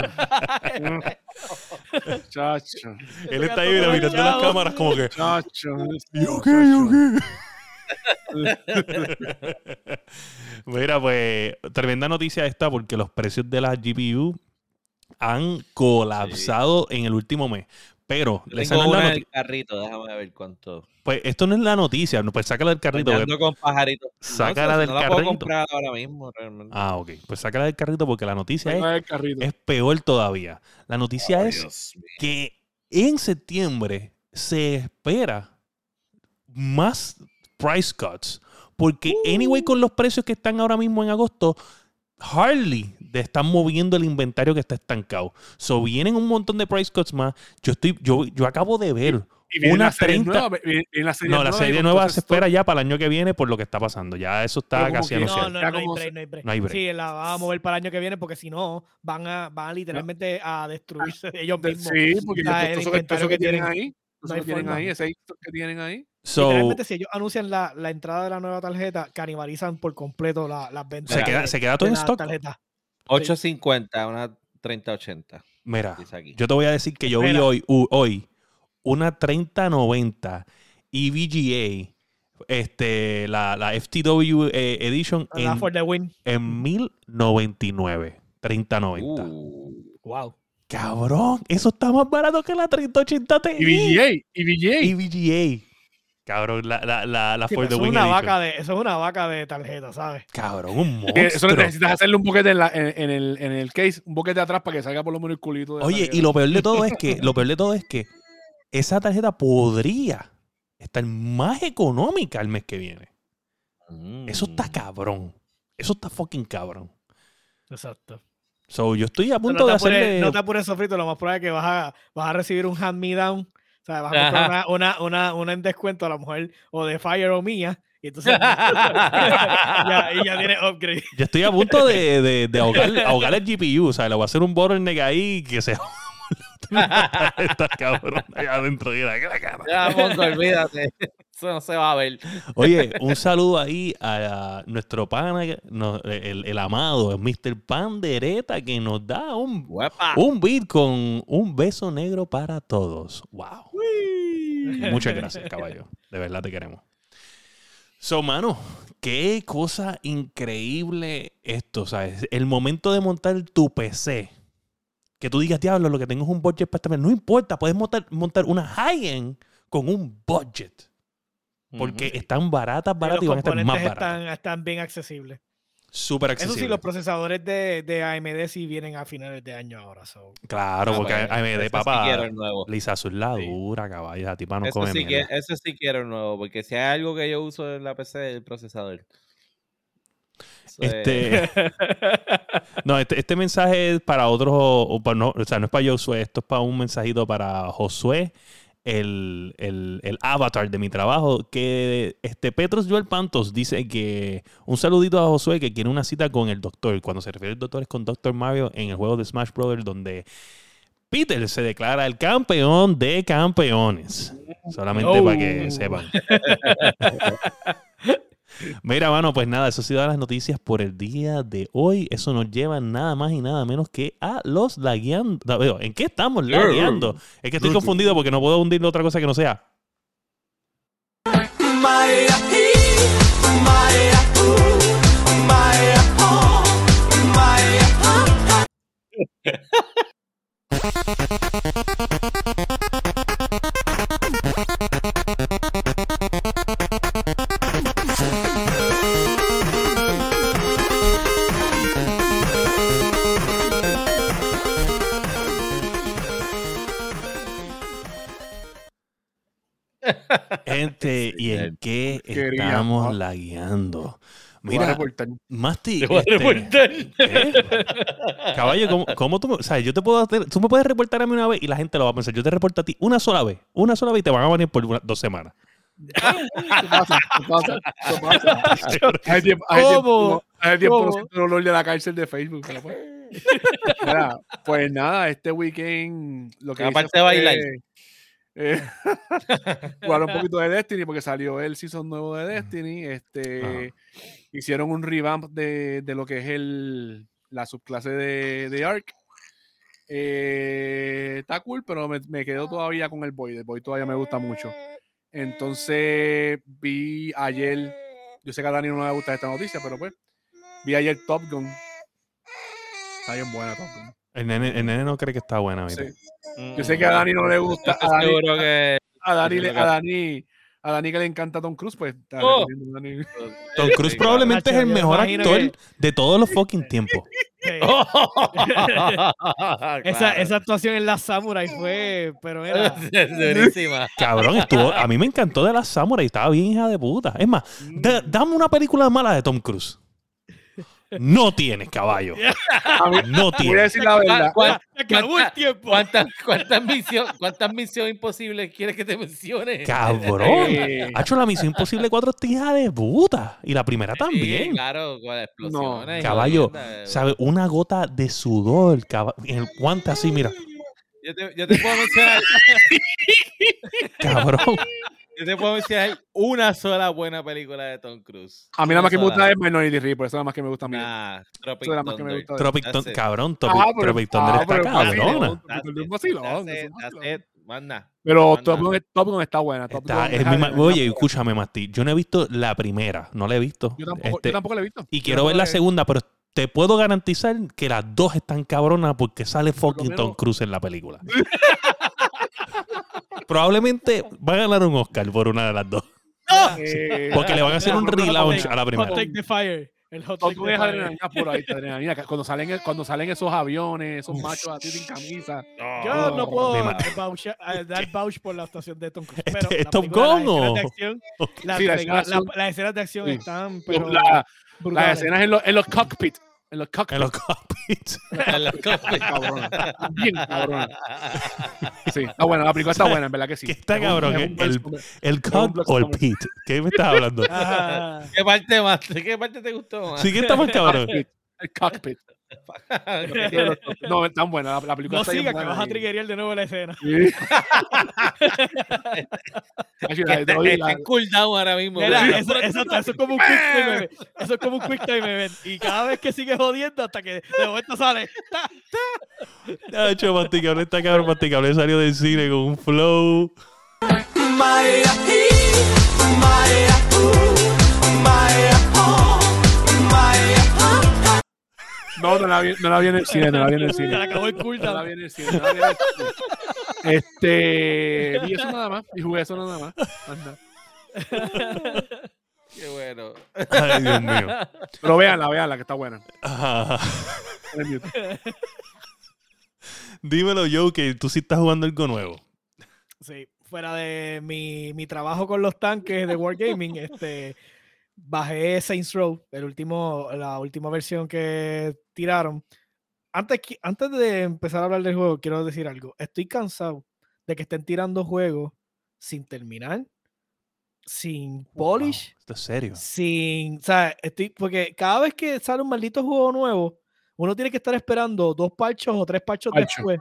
Chacho. Él está ahí mirando las cámaras como que... Chacho. ¿Yo qué? ¿Yo qué? Mira, pues, tremenda noticia esta porque los precios de las GPU han colapsado en el último mes. Pero, esa Tengo no es la una en noti- el carrito, déjame ver cuánto. pues esto no es la noticia, no, pues sácala del carrito. Porque- con pajaritos. Sácala sé, del no la puedo carrito. comprar ahora mismo, realmente. Ah, ok. Pues sácala del carrito porque la noticia es, peor todavía. La noticia es Dios mío. que en septiembre se espera más price cuts. Porque, anyway, con los precios que están ahora mismo en agosto, hardly te están moviendo el inventario que está estancado. So, vienen un montón de price cuts más. Yo estoy, yo, yo acabo de ver. Y viene una la serie 30 nueva, la serie No, la nueva, serie y nueva se espera ya para el año que viene por lo que está pasando. Ya eso está casi anunciado. No, no, no hay break, no hay break. No hay break. Sí, la van a mover para el año que viene porque si no, van a, van a literalmente a destruirse ellos De- mismos. Sí, porque Ah, todo el eso que- todo eso inventario que que tienen ahí, No que tienen ahí, ese que tienen ahí. So, Literalmente, si ellos anuncian la, la entrada de la nueva tarjeta, canibalizan por completo la- las ventas. se queda, de- se queda todo en stock. tarjeta. 850, una 3080. Mira, yo te voy a decir que yo vi hoy, u- hoy una 3090 EVGA, este, la, la FTW eh, Edition La en, for the win. en 1099. 3090. Uh, Wow. Cabrón, eso está más barato que la 3080 Ti. Y VGA, y VGA. EVGA. Cabrón, la, la, la, la Sí, For the eso, es Win una Edition. vaca de, eso es una vaca de tarjeta, ¿sabes? Cabrón, un Que Eso monstruo. necesitas hacerle un boquete en, la- en- en el, en el case, un boquete atrás para que salga por lo menos el culito. de la Oye, y lo peor de todo es que, lo peor de todo es que esa tarjeta podría estar más económica el mes que viene. Eso está mm. cabrón. Eso está fucking cabrón. Exacto. So, yo estoy a punto no, de hacerle. no te apures, Sofrito, lo más probable es que vas a, vas a recibir un hand me down. O sea, vas a comprar una, una, una, una en descuento a lo mejor o de Fire o mía. Y entonces ya, y ya tienes upgrade. Yo estoy a punto de, de, de ahogar, ahogar el GPU. O sea, le voy a hacer un bottleneck ahí que se. Está cabrón allá adentro. Que la cara. Ya, Mongo, olvídate. Eso no se va a ver. Oye, un saludo ahí a, nuestro pana, no, el, el amado, Mr. Pandereta, que nos da un, un beat con un beso negro para todos. ¡Wow! Muchas gracias, caballo. De verdad te queremos. So, mano, qué cosa increíble esto, ¿sabes? El momento de montar tu PC. Que tú digas, diablo, lo que tengo es un budget para esta No importa, puedes montar, montar una high-end con un budget. Porque están baratas, baratas y los van a estar más baratas. están, están bien accesibles. Súper Eso accesible. sí, los procesadores de, de AMD sí vienen a finales de año ahora. so. Claro, Ah, porque AMD, ese sí papá, quiero el nuevo. Lisa Azul la Sí. dura, caballo. La tipa no Eso come sí, que, eso sí quiero el nuevo, porque si hay algo que yo uso en la PC el procesador. Eso es- Este, no, este, este mensaje es para otros, o, o para no, o sea, no es para Josué, esto es para un mensajito para Josué el, avatar de mi trabajo, que este Petros Joel Pantos dice que un saludito a Josué que quiere una cita con el doctor. Cuando se refiere al doctor es con Doctor Mario en el juego de Smash Brothers donde Peter se declara el campeón de campeones. Solamente para que oh. sepan. Mira, mano, pues nada, eso ha sido las noticias por el día de hoy. Eso nos lleva nada más y nada menos que a los lagueando. ¿En qué estamos lagueando? Es que estoy confundido porque no puedo hundirle otra cosa que no sea. Gente, ¿y en qué estamos lagueando? Mira, Masti. Este, Caballo, ¿cómo, tú, o sea, yo te puedo hacer, tú me puedes reportar a mí una vez y la gente lo va a pensar. Yo te reporto a ti una sola vez, una sola vez y te van a venir por dos semanas. ¿Qué pasa? ¿Qué pasa? ¿Qué pasa? Hay tiempo, hay tiempo, hay tiempo dolor de la cárcel de Facebook. Pues. Mira, pues nada, este weekend lo que aparte de bailar eh, jugar un poquito de Destiny porque salió el season nuevo de Destiny. Este, hicieron un revamp de, de, lo que es el, la subclase de, de Ark. Eh, está cool, pero me, me, quedo todavía con el Boy. El Boy todavía me gusta mucho. Entonces vi ayer, yo sé que a Dani no le gusta esta noticia, pero pues vi ayer Top Gun. Está bien buena Top Gun. El nene, el nene no cree que está buena, mira. Yo sé que a Dani no le gusta. A Dani, que, a Dani, a Dani, a Dani que le encanta Tom Cruise, pues. Oh. Tom Cruise probablemente es el mejor actor de todos los fucking tiempos. esa, esa, actuación en la Samurai fue, pero era durísima. Cabrón, estuvo, a mí me encantó de la Samurai, estaba bien hija de puta. Es más, dame una película mala de Tom Cruise. No tienes caballo. No tienes. Voy a decir la verdad. ¿Cuántas cuánta misiones imposibles quieres que te mencione? Cabrón. Ha hecho la misión imposible cuatro tijas de puta. Y la primera también. claro, con explosiones. Caballo, ¿sabes? Una gota de sudor. En el guante así, mira. Yo te, yo te puedo mencionar. Cabrón. Yo te puedo decir, hay una sola buena película de Tom Cruise. A mí nada más que me gusta es Minority Report, eso es más que me gusta a mí. Nah, Tropic Thunder. Tropic Thunder, cabrón, Tropic, ah, Tropic Thunder ah, está cabrona. Pero Top Gun está buena. oye, escúchame, Masti. Yo no he visto la primera. No la he visto. Yo tampoco, este, tampoco la he visto. Y quiero ver la segunda, pero te puedo garantizar que las dos están cabronas porque sale fucking Tom Cruise en la película. probablemente va a ganar un Oscar por una de las dos. Porque le van a hacer un relaunch a la primera. Hot take the fire. El hot take the adrenalina por ahí, adrenalina. Cuando salen, cuando salen esos aviones, esos machos así sin camisa. Yo no puedo dar vouch por la actuación de Tom Cruise. Pero ¿Es Top Gun o? Las escenas de acción están. Pero las escenas en los cockpits en los cockpits. En los cockpits. en los cockpits. cabrón. Bien cabrón. Sí, está buena. La película está buena, en verdad que sí. ¿Qué está cabrón? el, el cock o el pit. ¿Qué me estás hablando? ¿Qué parte más? ¿Qué parte te gustó más? Sí, ¿qué está más cabrón? El cockpit. no, es tan buena. La, película no está siga, que vas a triggerear de nuevo la escena. Sí. está en cooldown ahora mismo. eso, eso, es como un quick time Eso es como un quick time event. Y cada vez que sigue jodiendo hasta que de momento sale. Ya hecho masticable, está cabrón masticable. Salió del cine con un flow. Maya, Maya, No, no la vi, no la vi en el cine, no la vi en el cine. Se acabó el culto. No la vi en el cine, no la vi en el cine. Este, vi eso nada más, y jugué eso nada más. Anda. Qué bueno. Ay, Dios mío. Pero véanla, véanla, que está buena. Dímelo, Joe, que tú sí estás jugando algo nuevo. Sí, fuera de mi, mi trabajo con los tanques de Wargaming, este bajé Saints Row, el último, la última versión que tiraron. Antes, antes de empezar a hablar del juego, quiero decir algo. Estoy cansado de que estén tirando juegos sin terminar, sin polish. Wow, serio? Sin, o sea, estoy, porque cada vez que sale un maldito juego nuevo, uno tiene que estar esperando dos parchos o tres parchos después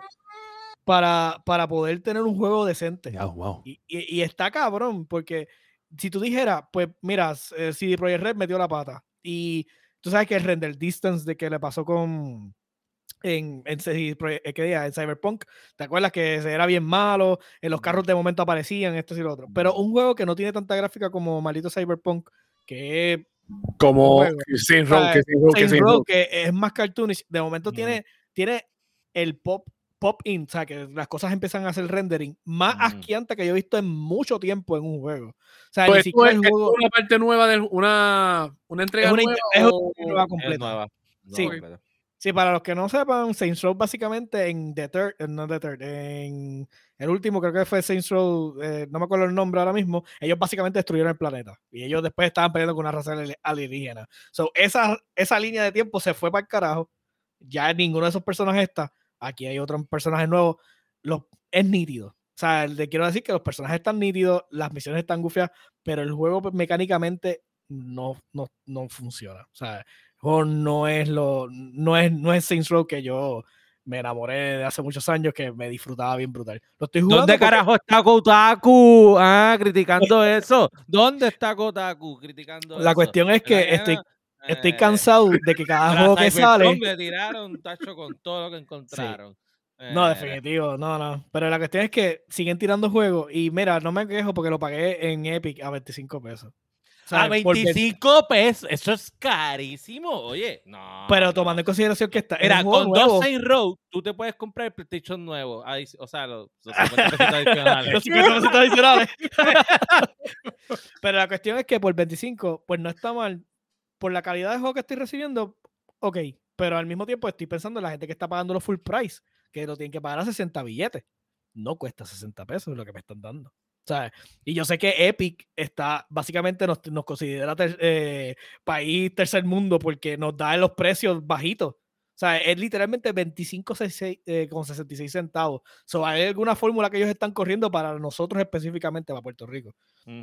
para, para poder tener un juego decente. wow. y, y, está cabrón, porque si tú dijeras, pues mira, eh, CD Projekt Red metió la pata y tú sabes que el render distance de que le pasó con en, en, eh, en Cyberpunk, ¿te acuerdas que era bien malo? En los carros de momento aparecían esto y lo otro. Pero un juego que no tiene tanta gráfica como maldito Cyberpunk, que como Saints Row, que, es más cartoonish, de momento tiene, tiene el pop pop in, o sea, que las cosas empiezan a hacer rendering más asquiante que yo he visto en mucho tiempo en un juego. O sea, pues ni siquiera es, juego... una parte nueva de una, una entrega nueva, es una nueva completa. sí. Sí, para los que no sepan, Saints Row básicamente en The Third, eh, no The Third, en el último creo que fue Saints Row, eh, no me acuerdo el nombre ahora mismo, ellos básicamente destruyeron el planeta y ellos después estaban peleando con una raza alienígena. So, esa, esa línea de tiempo se fue para el carajo, ya ninguno de esos personajes está, aquí hay otros personajes nuevos, los, es nítido. O sea, le quiero decir que los personajes están nítidos, las misiones están gufias, pero el juego pues, mecánicamente no, no, no funciona. O sea, no es lo no es no es Saints Row que yo me enamoré de hace muchos años que me disfrutaba bien brutal. Lo estoy jugando ¿Dónde carajo está Kotaku? Ah, criticando eso. ¿Dónde está Kotaku criticando La cuestión es que estoy estoy eh, cansado de que cada juego que sale le tiraron tacho con todo lo que encontraron. No, eh, definitivo, no, no. Pero la cuestión es que siguen tirando juegos y mira, no me quejo porque lo pagué en Epic a 25 pesos a 25 pesos. Eso es carísimo. Oye, no. Pero tomando en consideración que está. Era con dos Saint Row, tú te puedes comprar el PlayStation nuevo. o sea, los, 50 pesos adicionales. los 50 pesos adicionales. Pero la cuestión es que por 25, pues no está mal. Por la calidad de juego que estoy recibiendo, ok. Pero al mismo tiempo estoy pensando en la gente que está pagando los full price, que lo tienen que pagar a 60 billetes. No cuesta 60 pesos lo que me están dando. Y yo sé que Epic está, básicamente nos, nos considera eh, país tercer mundo porque nos da los precios bajitos. O sea, es literalmente 25 eh, con 66 centavos. So, hay alguna fórmula que ellos están corriendo para nosotros específicamente para Puerto Rico.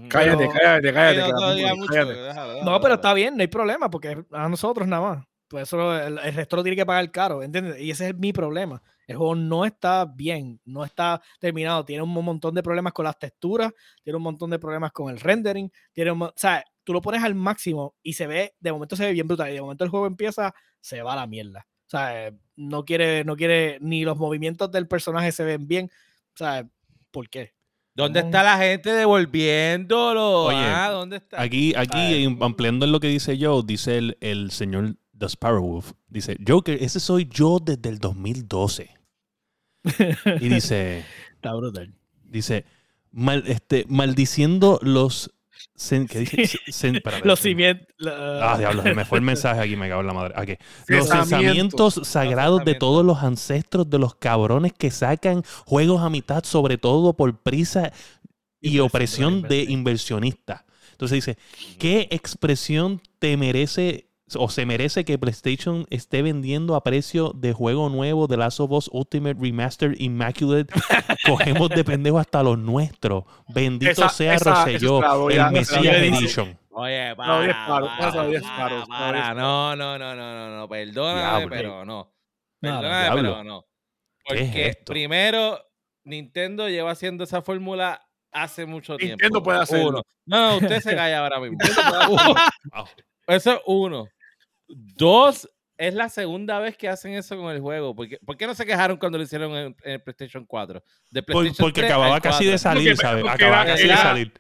Cállate, cállate, cállate, No, pero está bien, no hay problema porque a nosotros nada más. Pues eso el, el resto lo tiene que pagar caro, ¿entiendes? Y ese es mi problema. El juego no está bien, no está terminado, tiene un montón de problemas con las texturas, tiene un montón de problemas con el rendering, tiene o sea, tú lo pones al máximo y se ve, de momento se ve bien brutal y de momento el juego empieza, se va a la mierda. O sea, no quiere, no quiere, ni los movimientos del personaje se ven bien. O sea, ¿por qué? ¿Dónde está la gente devolviéndolo? Oye, ah, ¿dónde está? Aquí, aquí ampliando en lo que dice yo, dice el, el señor The Sparrowwolf, dice, Joker, ese soy yo desde el 2012. y dice... Está brutal. Dice, mal, este, maldiciendo los... ¿Qué dice? los cimientos. Ah, diablo, me fue el mensaje aquí, me cago en la madre. Okay. Los pensamientos sagrados de todos los ancestros de los cabrones que sacan juegos a mitad, sobre todo por prisa y opresión de inversionistas. Entonces dice, ¿qué expresión te merece o se merece que PlayStation esté vendiendo a precio de juego nuevo de Last of Us Ultimate Remastered Immaculate. Cogemos de pendejo hasta los nuestros. Bendito sea Rosselló, el Messiah Edition. Oye, para, para, no, no, no, no, no, no, perdóname, pero no. Perdóname, pero no. Porque primero, Nintendo lleva haciendo esa fórmula hace mucho tiempo. Nintendo puede hacerlo. No, no, usted se calla ahora mismo. Eso es uno. Dos, es la segunda vez que hacen eso con el juego. ¿Por qué, ¿por qué no se quejaron cuando lo hicieron en, el PlayStation 4? De PlayStation porque acababa casi de salir, ¿sabes? Acababa casi de salir.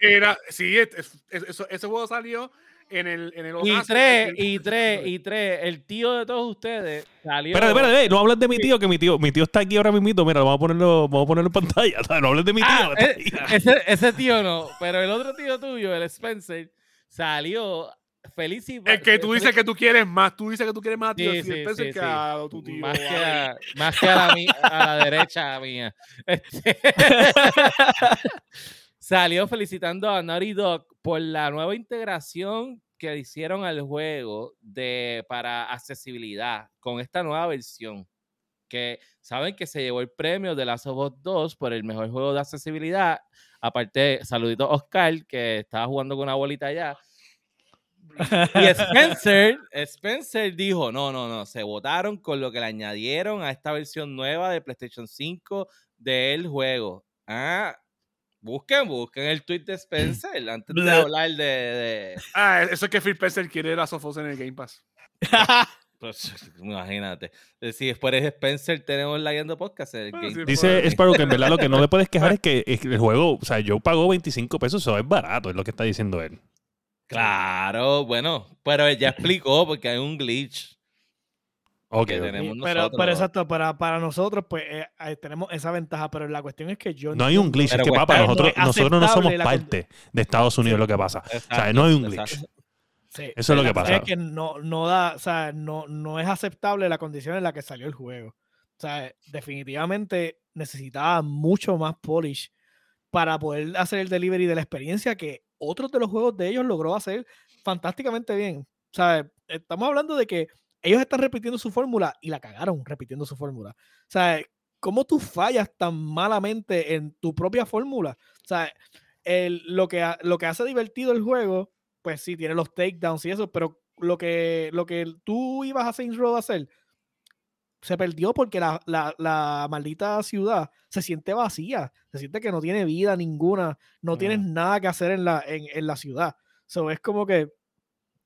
sí, ese juego salió en el, en el y tres, y tres, y tres, el tío de todos ustedes salió. Espérate, espérate, no hables de mi tío, que mi tío, mi tío está aquí ahora mismo. Mira, vamos a ponerlo, vamos a ponerlo en pantalla. No hables de mi tío. Ah, eh, ese, ese tío no, pero el otro tío tuyo, el Spencer, salió feliz y Es que tú dices que tú quieres más, tú dices que tú quieres más tío, que a tu tío. Más que a, más que a, la, a la derecha mía. Este, salió felicitando a Naughty Dog por la nueva integración que hicieron al juego de, para accesibilidad con esta nueva versión. que saben que se llevó el premio de Last of Us 2 por el mejor juego de accesibilidad. Aparte, saludito a Oscar, que estaba jugando con una bolita allá. Y Spencer, Spencer dijo, no, no, no, se votaron con lo que le añadieron a esta versión nueva de PlayStation 5 del juego. Ah, busquen, busquen el tweet de Spencer antes de hablar de, Ah, eso es que Phil Spencer quiere las sofos en el Game Pass. pues, imagínate. Eh, si después es Spencer, tenemos la guiando podcast. El Game Dice Sparrow que en verdad lo que no le puedes quejar es que el juego, o sea, yo pago 25 pesos, eso es barato, es lo que está diciendo él. Claro, bueno, pero ya explicó porque hay un glitch. Ok, pero, pero, exacto, para, para nosotros, pues eh, tenemos esa ventaja, pero la cuestión es que yo no. hay un glitch, es que papá, nosotros no, nosotros no somos parte de Estados Unidos, lo que pasa. o sea, no hay un glitch. Eso es lo que pasa. Es que no, no da, o sea, no, no es aceptable la condición en la que salió el juego. O sea, definitivamente necesitaba mucho más polish para poder hacer el delivery de la experiencia que otros de los juegos de ellos logró hacer fantásticamente bien. O sea, estamos hablando de que ellos están repitiendo su fórmula y la cagaron repitiendo su fórmula. O sea, ¿cómo tú fallas tan malamente en tu propia fórmula? O sea, el, lo, que, lo que hace divertido el juego, pues sí, tiene los takedowns y eso, pero lo que, lo que tú ibas a Saints Row a hacer se perdió porque la, la, maldita ciudad se siente vacía, se siente que no tiene vida ninguna, no tienes nada que hacer en la, en, la ciudad. So, es como que, o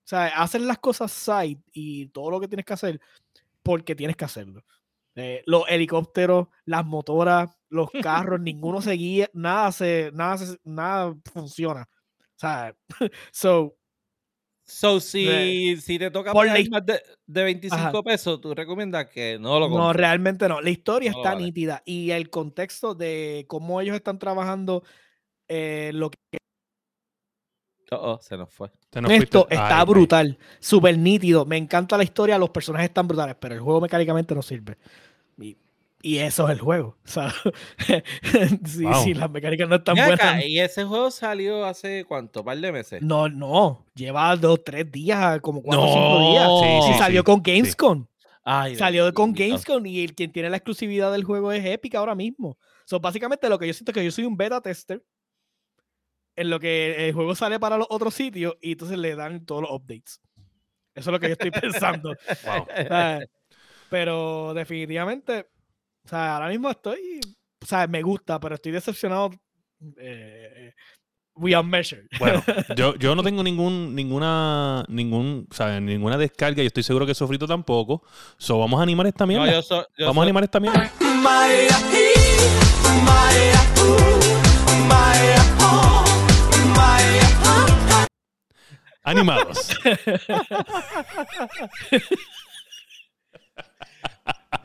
sea, hacer las cosas side y todo lo que tienes que hacer porque tienes que hacerlo. Eh, los helicópteros, las motoras, los carros, ninguno se guía, nada se, nada nada funciona. O sea, so, So, si, si te toca por más de, de 25 pesos, tú recomiendas que no lo compres. No, realmente no. La historia está nítida y el contexto de cómo ellos están trabajando eh, lo que. Oh, se nos fue. Esto está brutal, súper nítido. Me encanta la historia, los personajes están brutales, pero el juego mecánicamente no sirve. Y eso es el juego. O sea, sí, las mecánicas no están buenas. ¿Y ese juego salió hace cuánto? ¿Un par de meses? No, no. Lleva dos, tres días, como cuatro o cinco días. Sí, salió con Gamescom. salió con Gamescom y el quien tiene la exclusividad del juego es Epic ahora mismo. So, básicamente lo que yo siento es que yo soy un beta tester en lo que el juego sale para los otros sitios y entonces le dan todos los updates. Eso es lo que yo estoy pensando. Pero definitivamente o sea, ahora mismo estoy, o sea, me gusta, pero estoy decepcionado. Eh, we are measured. Bueno, yo, yo no tengo ningún, ninguna, ningún, sea, ninguna descarga. Yo estoy seguro que Sofrito tampoco. So, vamos a animar esta mierda. vamos a animar esta mierda. Animados.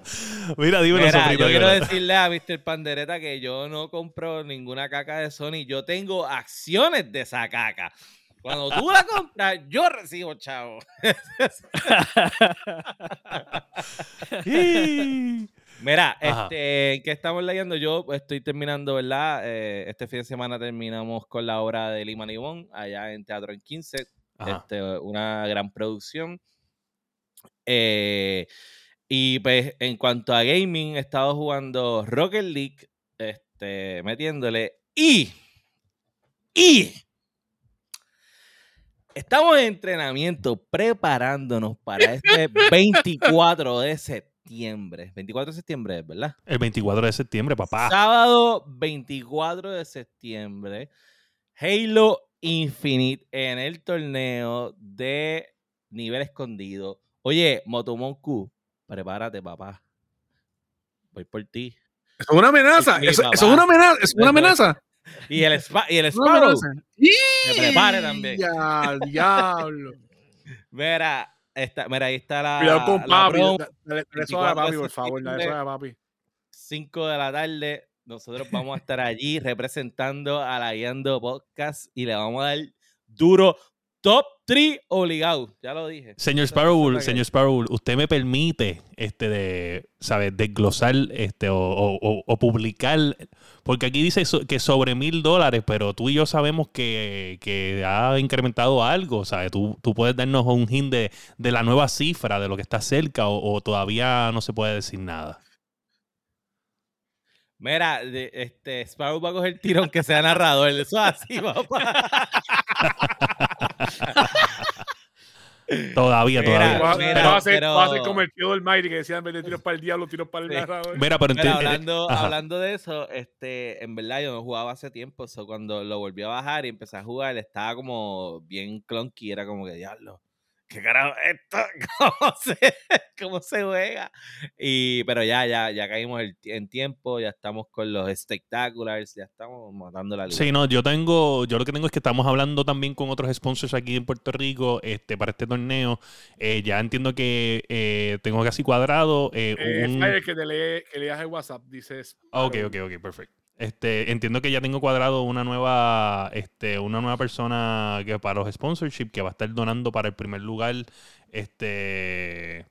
Mira, dímelo, Mira, Yo quiero decirle a Mr. Pandereta que yo no compro ninguna caca de Sony. Yo tengo acciones de esa caca. Cuando tú la compras, yo recibo, chavo. Mira, este, ¿qué estamos leyendo? Yo estoy terminando, ¿verdad? Eh, este fin de semana terminamos con la obra de Lima Nibón, allá en Teatro en 15. Este, una gran producción. Eh, y pues en cuanto a gaming, he estado jugando Rocket League, este, metiéndole. Y. Y. Estamos en entrenamiento preparándonos para este 24 de septiembre. 24 de septiembre, ¿verdad? El 24 de septiembre, papá. Sábado 24 de septiembre. Halo Infinite en el torneo de nivel escondido. Oye, Motomonku, prepárate, papá. Voy por ti. es una amenaza. eso, es una amenaza. Es una amenaza. Y el, spa, y el Sparrow. Se prepare también. Ya, diablo. Mira, esta, mira, ahí está la. Cuidado con papi. Dale, eso a papi, por favor. Dale eso a papi. 5 de la tarde. Nosotros vamos a estar allí representando a la Guiando Podcast y le vamos a dar duro Top 3 obligado, ya lo dije. Señor Sparrow, señor Sparrow, usted me permite este de, ¿sabes? Desglosar este o, publicar, porque aquí dice que sobre mil dólares, pero tú y yo sabemos que, ha incrementado algo, ¿sabes? Tú, tú puedes darnos un hint de, la nueva cifra, de lo que está cerca, o, todavía no se puede decir nada. Mira, este, Sparrow va a coger tirón que sea narrador. Eso es así, papá. Todavía, todavía. va, a ser, como el tío del Mighty que decían, de tiros para el diablo, tiros para el narrador. Mira, pero, hablando, hablando de eso, este, en verdad yo no jugaba hace tiempo, so cuando lo volví a bajar y empecé a jugar, estaba como bien clunky, era como que diablo ¿qué carajo esto? ¿Cómo se, cómo se juega? Y, pero ya, ya, ya caímos en tiempo, ya estamos con los espectaculares, ya estamos matando la luz. Sí, no, yo tengo, yo lo que tengo es que estamos hablando también con otros sponsors aquí en Puerto Rico este, para este torneo. Eh, ya entiendo que eh, tengo casi cuadrado. Eh, un... que, te lee, que leas el WhatsApp, dices. Ok, ok, ok, perfecto. Este, entiendo que ya tengo cuadrado una nueva, este, una nueva persona que para los sponsorship que va a estar donando para el primer lugar, este,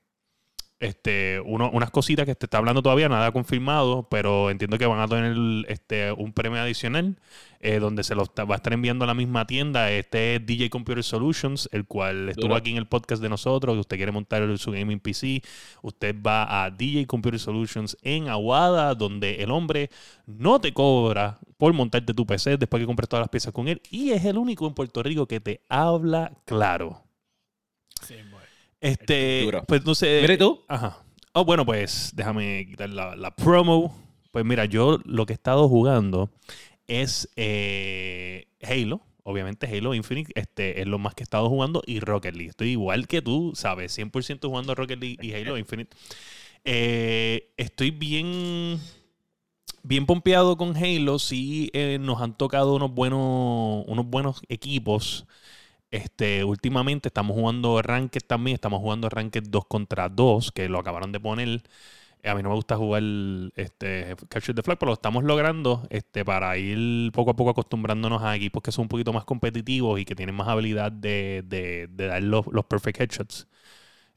este, uno, unas cositas que te está hablando todavía, nada confirmado, pero entiendo que van a tener este, un premio adicional eh, donde se lo va a estar enviando a la misma tienda. Este es DJ Computer Solutions, el cual estuvo aquí en el podcast de nosotros. Que usted quiere montar su gaming PC, usted va a DJ Computer Solutions en Aguada, donde el hombre no te cobra por montarte tu PC después que compres todas las piezas con él. Y es el único en Puerto Rico que te habla claro. Sí, este, pues no sé. ¿Mire tú? Ajá. Oh, bueno, pues déjame quitar la, promo. Pues mira, yo lo que he estado jugando es eh, Halo. Obviamente Halo Infinite este, es lo más que he estado jugando y Rocket League. Estoy igual que tú, ¿sabes? 100% jugando Rocket League y Halo Infinite. Eh, estoy bien bien pompeado con Halo. Sí, eh, nos han tocado unos buenos, unos buenos equipos. Este, últimamente estamos jugando Ranked también, estamos jugando Ranked 2 contra 2, que lo acabaron de poner. Eh, a mí no me gusta jugar este, Capture the Flag, pero lo estamos logrando este, para ir poco a poco acostumbrándonos a equipos que son un poquito más competitivos y que tienen más habilidad de, de, dar los, perfect headshots.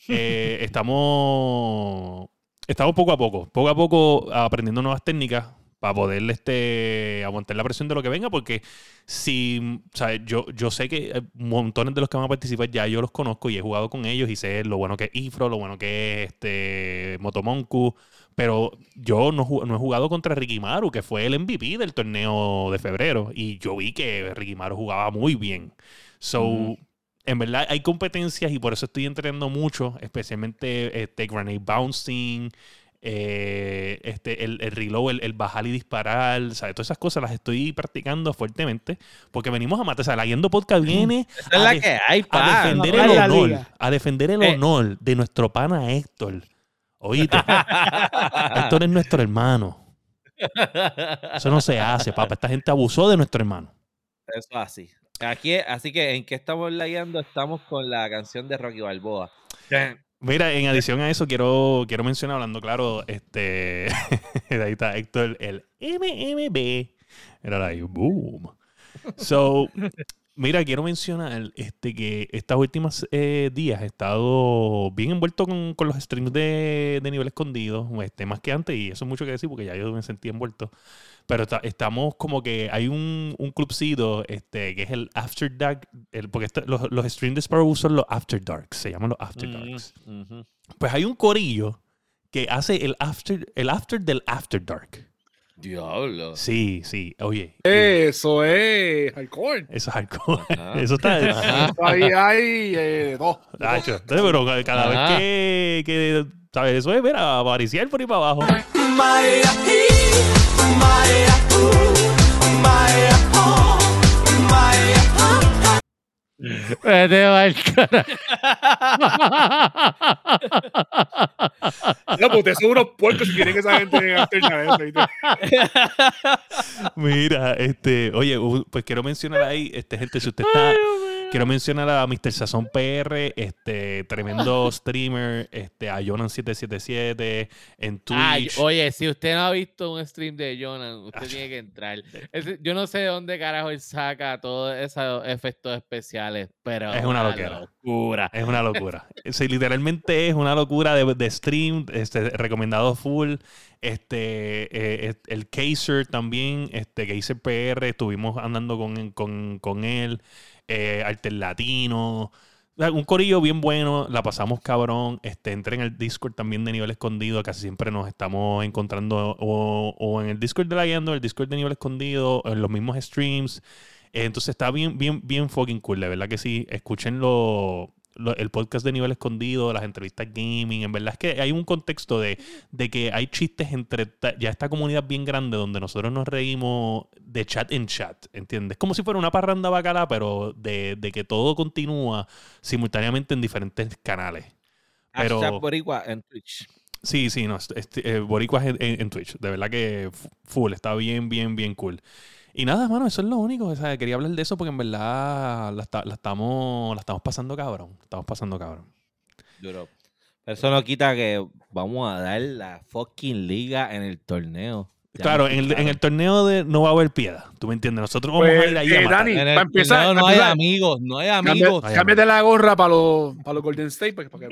Eh, estamos, estamos poco a poco, poco a poco aprendiendo nuevas técnicas para poder este, aguantar la presión de lo que venga, porque si, o sea, yo, yo sé que eh, montones de los que van a participar ya yo los conozco y he jugado con ellos y sé lo bueno que es Ifro, lo bueno que es este Motomonku, pero yo no, no he jugado contra Rikimaru, que fue el MVP del torneo de febrero, y yo vi que Rikimaru jugaba muy bien. So, en verdad hay competencias y por eso estoy entrenando mucho, especialmente este Granate Bouncing, eh, este, el, el reload, el, bajar y disparar, ¿sabes? Todas esas cosas las estoy practicando fuertemente porque venimos a matar. O sea, la Yendo Podcast viene a, defender el honor, a defender el honor de nuestro pana Héctor. Oíste, Héctor es nuestro hermano. Eso no se hace, papá. Esta gente abusó de nuestro hermano. Eso así. Aquí, así que, ¿en qué estamos layando? Estamos con la canción de Rocky Balboa. Mira, en adición a eso, quiero, quiero mencionar, hablando claro, este. ahí está Héctor, el MMB. Era ahí, boom. So, mira, quiero mencionar este, que estas últimas eh, días he estado bien envuelto con, con los streams de, de nivel escondido, este, más que antes, y eso es mucho que decir porque ya yo me sentí envuelto. Pero estamos como que hay un, un clubcito este, que es el After Dark, el, porque los, los streams de Sparrow son los After Darks, se llaman los After mm, Darks. Pues hay un corillo que hace el After, el after del After Dark. Diablo. Sí, sí, oye. Eso es alcohol. Eso es alcohol. Eso está. ahí hay eh, dos. pero cada vez que, que, ¿sabes? Eso es ver a avariciar por ahí para abajo. Vete va No, pues ustedes son unos puercos si quieren que esa gente venga Mira, este, oye, pues quiero mencionar ahí, este, gente, si usted está. Quiero mencionar a Mr. Sazón PR, este tremendo streamer, este, a Jonan777 en Twitch. oye, si usted no ha visto un stream de Jonan, usted tiene que entrar. yo no sé de dónde carajo él saca todos esos efectos especiales, pero es una locura. Es una locura. sí, literalmente es una locura de, stream, este, recomendado full. Este, eh, el Kaiser también, este, Kaiser PR, estuvimos andando con, con, con él eh, Arte Latino. un corillo bien bueno, la pasamos cabrón. Este, entré en el Discord también de nivel escondido, casi siempre nos estamos encontrando o, en el Discord de la Yendo, el Discord de nivel escondido, en los mismos streams. entonces está bien, bien, bien fucking cool, de verdad que sí. Escúchenlo el podcast de nivel escondido, las entrevistas gaming, en verdad es que hay un contexto de, que hay chistes entre ya esta comunidad bien grande donde nosotros nos reímos de chat en chat, ¿entiendes? Como si fuera una parranda bacala, pero de, que todo continúa simultáneamente en diferentes canales. Pero, Boricua en Twitch. Sí, sí, no, este, eh, Boricua en, Twitch. De verdad que full, está bien, bien, bien cool. Y nada, mano, eso es lo único. O sea, quería hablar de eso porque en verdad la, estamos, la estamos pasando cabrón. Estamos pasando cabrón. Duro. Pero eso no quita que vamos a dar la fucking liga en el torneo. claro, en el, torneo de no va a haber piedad. ¿Tú me entiendes? Nosotros vamos a pues, ir ahí a eh, Dani, para empezar. No, hay amigos, no hay amigos. Cámbiate la gorra para los, para los Golden State para que, para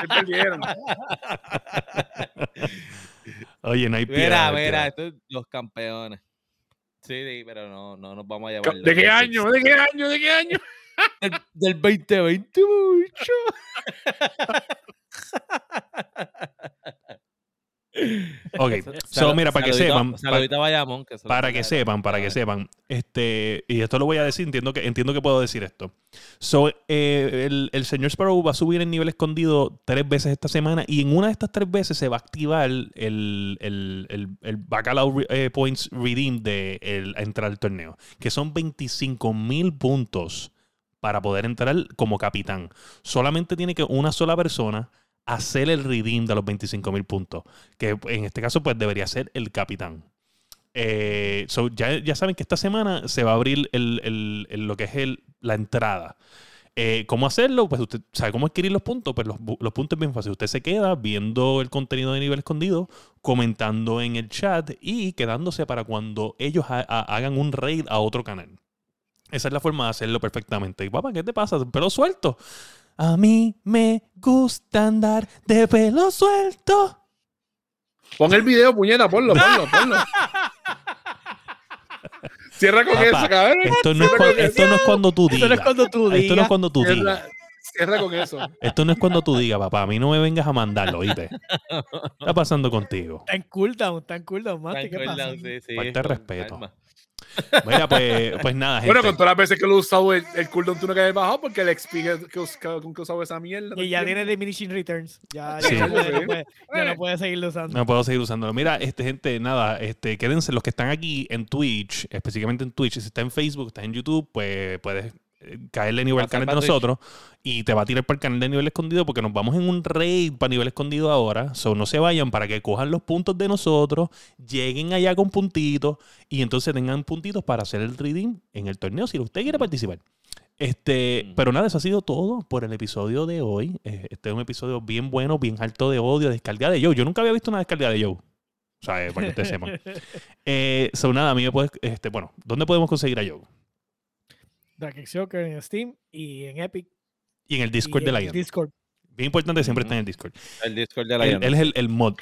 que perdieron. Oye, no hay piedad. Mira, mira, los campeones. Sí, pero no, no nos vamos a llevar. ¿De qué año? ¿De qué año? ¿De qué año? del, 2020, mucho. Ok, so, mira, para que sepan. para, que sepan, para que sepan. Este, y esto lo voy a decir, entiendo que, entiendo que puedo decir esto. So, eh, el, señor Sparrow va a subir el nivel escondido tres veces esta semana y en una de estas tres veces se va a activar el, el, el, Bacalao eh, Points Redeem de entrar al torneo, que son 25 mil puntos para poder entrar como capitán. Solamente tiene que una sola persona hacer el redeem de los 25 mil puntos, que en este caso pues debería ser el capitán. Eh, ya, saben que esta semana se va a abrir el, lo que es el, la entrada. Eh, ¿Cómo hacerlo? Pues usted sabe cómo adquirir los puntos. Pues los, los, puntos es bien fácil. Usted se queda viendo el contenido de nivel escondido, comentando en el chat y quedándose para cuando ellos hagan un raid a otro canal. Esa es la forma de hacerlo perfectamente. Y papá, ¿qué te pasa? Pelo suelto. A mí me gusta andar de pelo suelto. Pon el video, puñeta, ponlo, ponlo, ponlo. Cierra con eso, cabrón. Esto no, es cuando, esto no es cuando tú digas. Esto no es cuando tú digas. Esto no es cuando tú digas. Cierra con eso. Esto no es cuando tú digas, papá. A mí no me vengas a mandarlo, ¿oíste? ¿Qué está pasando contigo? Está en cooldown, está en cooldown, Mati. ¿Qué pasa? Sí, sí, Falta respeto. Mira, pues, pues nada. Bueno, con todas las veces que lo he usado el, el cooldown tú no quedas bajado porque el XP que, con que usado esa mierda. Y ya tiene diminishing returns. Ya, ya, no, puede, ya no puede seguirlo usando. No puedo seguir usándolo. Mira, este, gente, nada, este, quédense los que están aquí en Twitch, específicamente en Twitch. Si está en Facebook, está en YouTube, pues puedes caerle nivel al canal de nosotros y te va a tirar para el canal de nivel escondido porque nos vamos en un raid para nivel escondido ahora. So, no se vayan para que cojan los puntos de nosotros, lleguen allá con puntitos y entonces tengan puntitos para hacer el reading en el torneo si usted quiere participar. Este, pero nada, eso ha sido todo por el episodio de hoy. Eh, este es un episodio bien bueno, bien alto de odio, descarga de Joe. Yo nunca había visto una descarga de Joe. O sea, eh, para que ustedes sepan. Eh, so, nada, a mí me puedes, este, bueno, ¿dónde podemos conseguir a Joe? Dark Joker en Steam y en Epic. Y en el Discord de la Discord. Bien importante, siempre está en el Discord. El Discord de la Él, él es el, mod.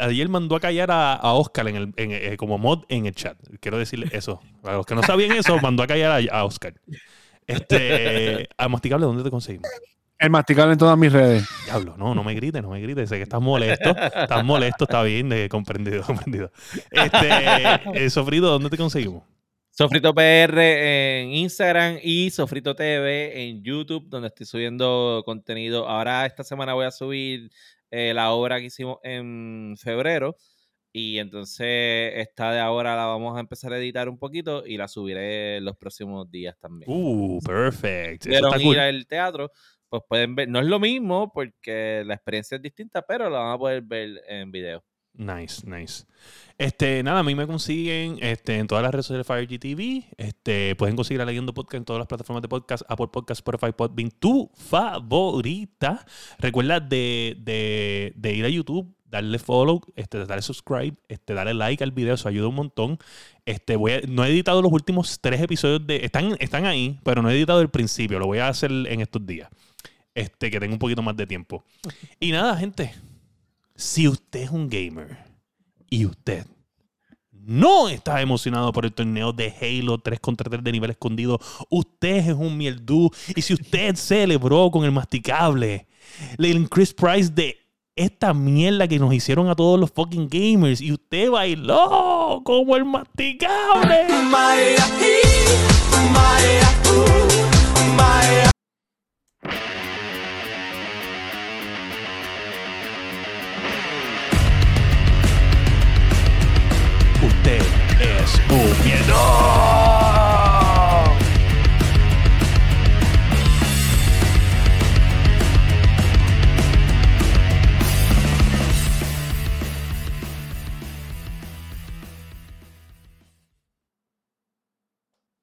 Ayer mandó a callar a, Oscar en el, eh, como mod en el chat. Quiero decirle eso. Para los que no sabían eso, mandó a callar a, Oscar. Este, a Masticable, ¿dónde te conseguimos? El Masticable en todas mis redes. Diablo, no, no me grites, no me grites. Sé que estás molesto. Estás molesto, está bien, de, comprendido, comprendido. Este, eh, Sofrido, ¿dónde te conseguimos? Sofrito PR en Instagram y Sofrito TV en YouTube, donde estoy subiendo contenido. Ahora esta semana voy a subir eh, la obra que hicimos en febrero. Y entonces esta de ahora la vamos a empezar a editar un poquito y la subiré los próximos días también. Uh, perfecto. Pero ir al teatro, pues pueden ver, no es lo mismo porque la experiencia es distinta, pero la van a poder ver en video. Nice, nice. Este, nada, a mí me consiguen este, en todas las redes sociales de FireGTV. Este, pueden conseguir a Leyendo Podcast en todas las plataformas de podcast, Apple Podcast, Spotify, Podbean, tu favorita. Recuerda de, de, ir a YouTube, darle follow, este, darle subscribe, este, darle like al video, eso ayuda un montón. Este, voy no he editado los últimos tres episodios de. Están, están ahí, pero no he editado el principio. Lo voy a hacer en estos días. Este, que tengo un poquito más de tiempo. Y nada, gente si usted es un gamer y usted no está emocionado por el torneo de Halo 3 contra 3 de nivel escondido, usted es un mierdú. Y si usted celebró con el masticable, el Chris Price de esta mierda que nos hicieron a todos los fucking gamers y usted bailó como el masticable. 不变的。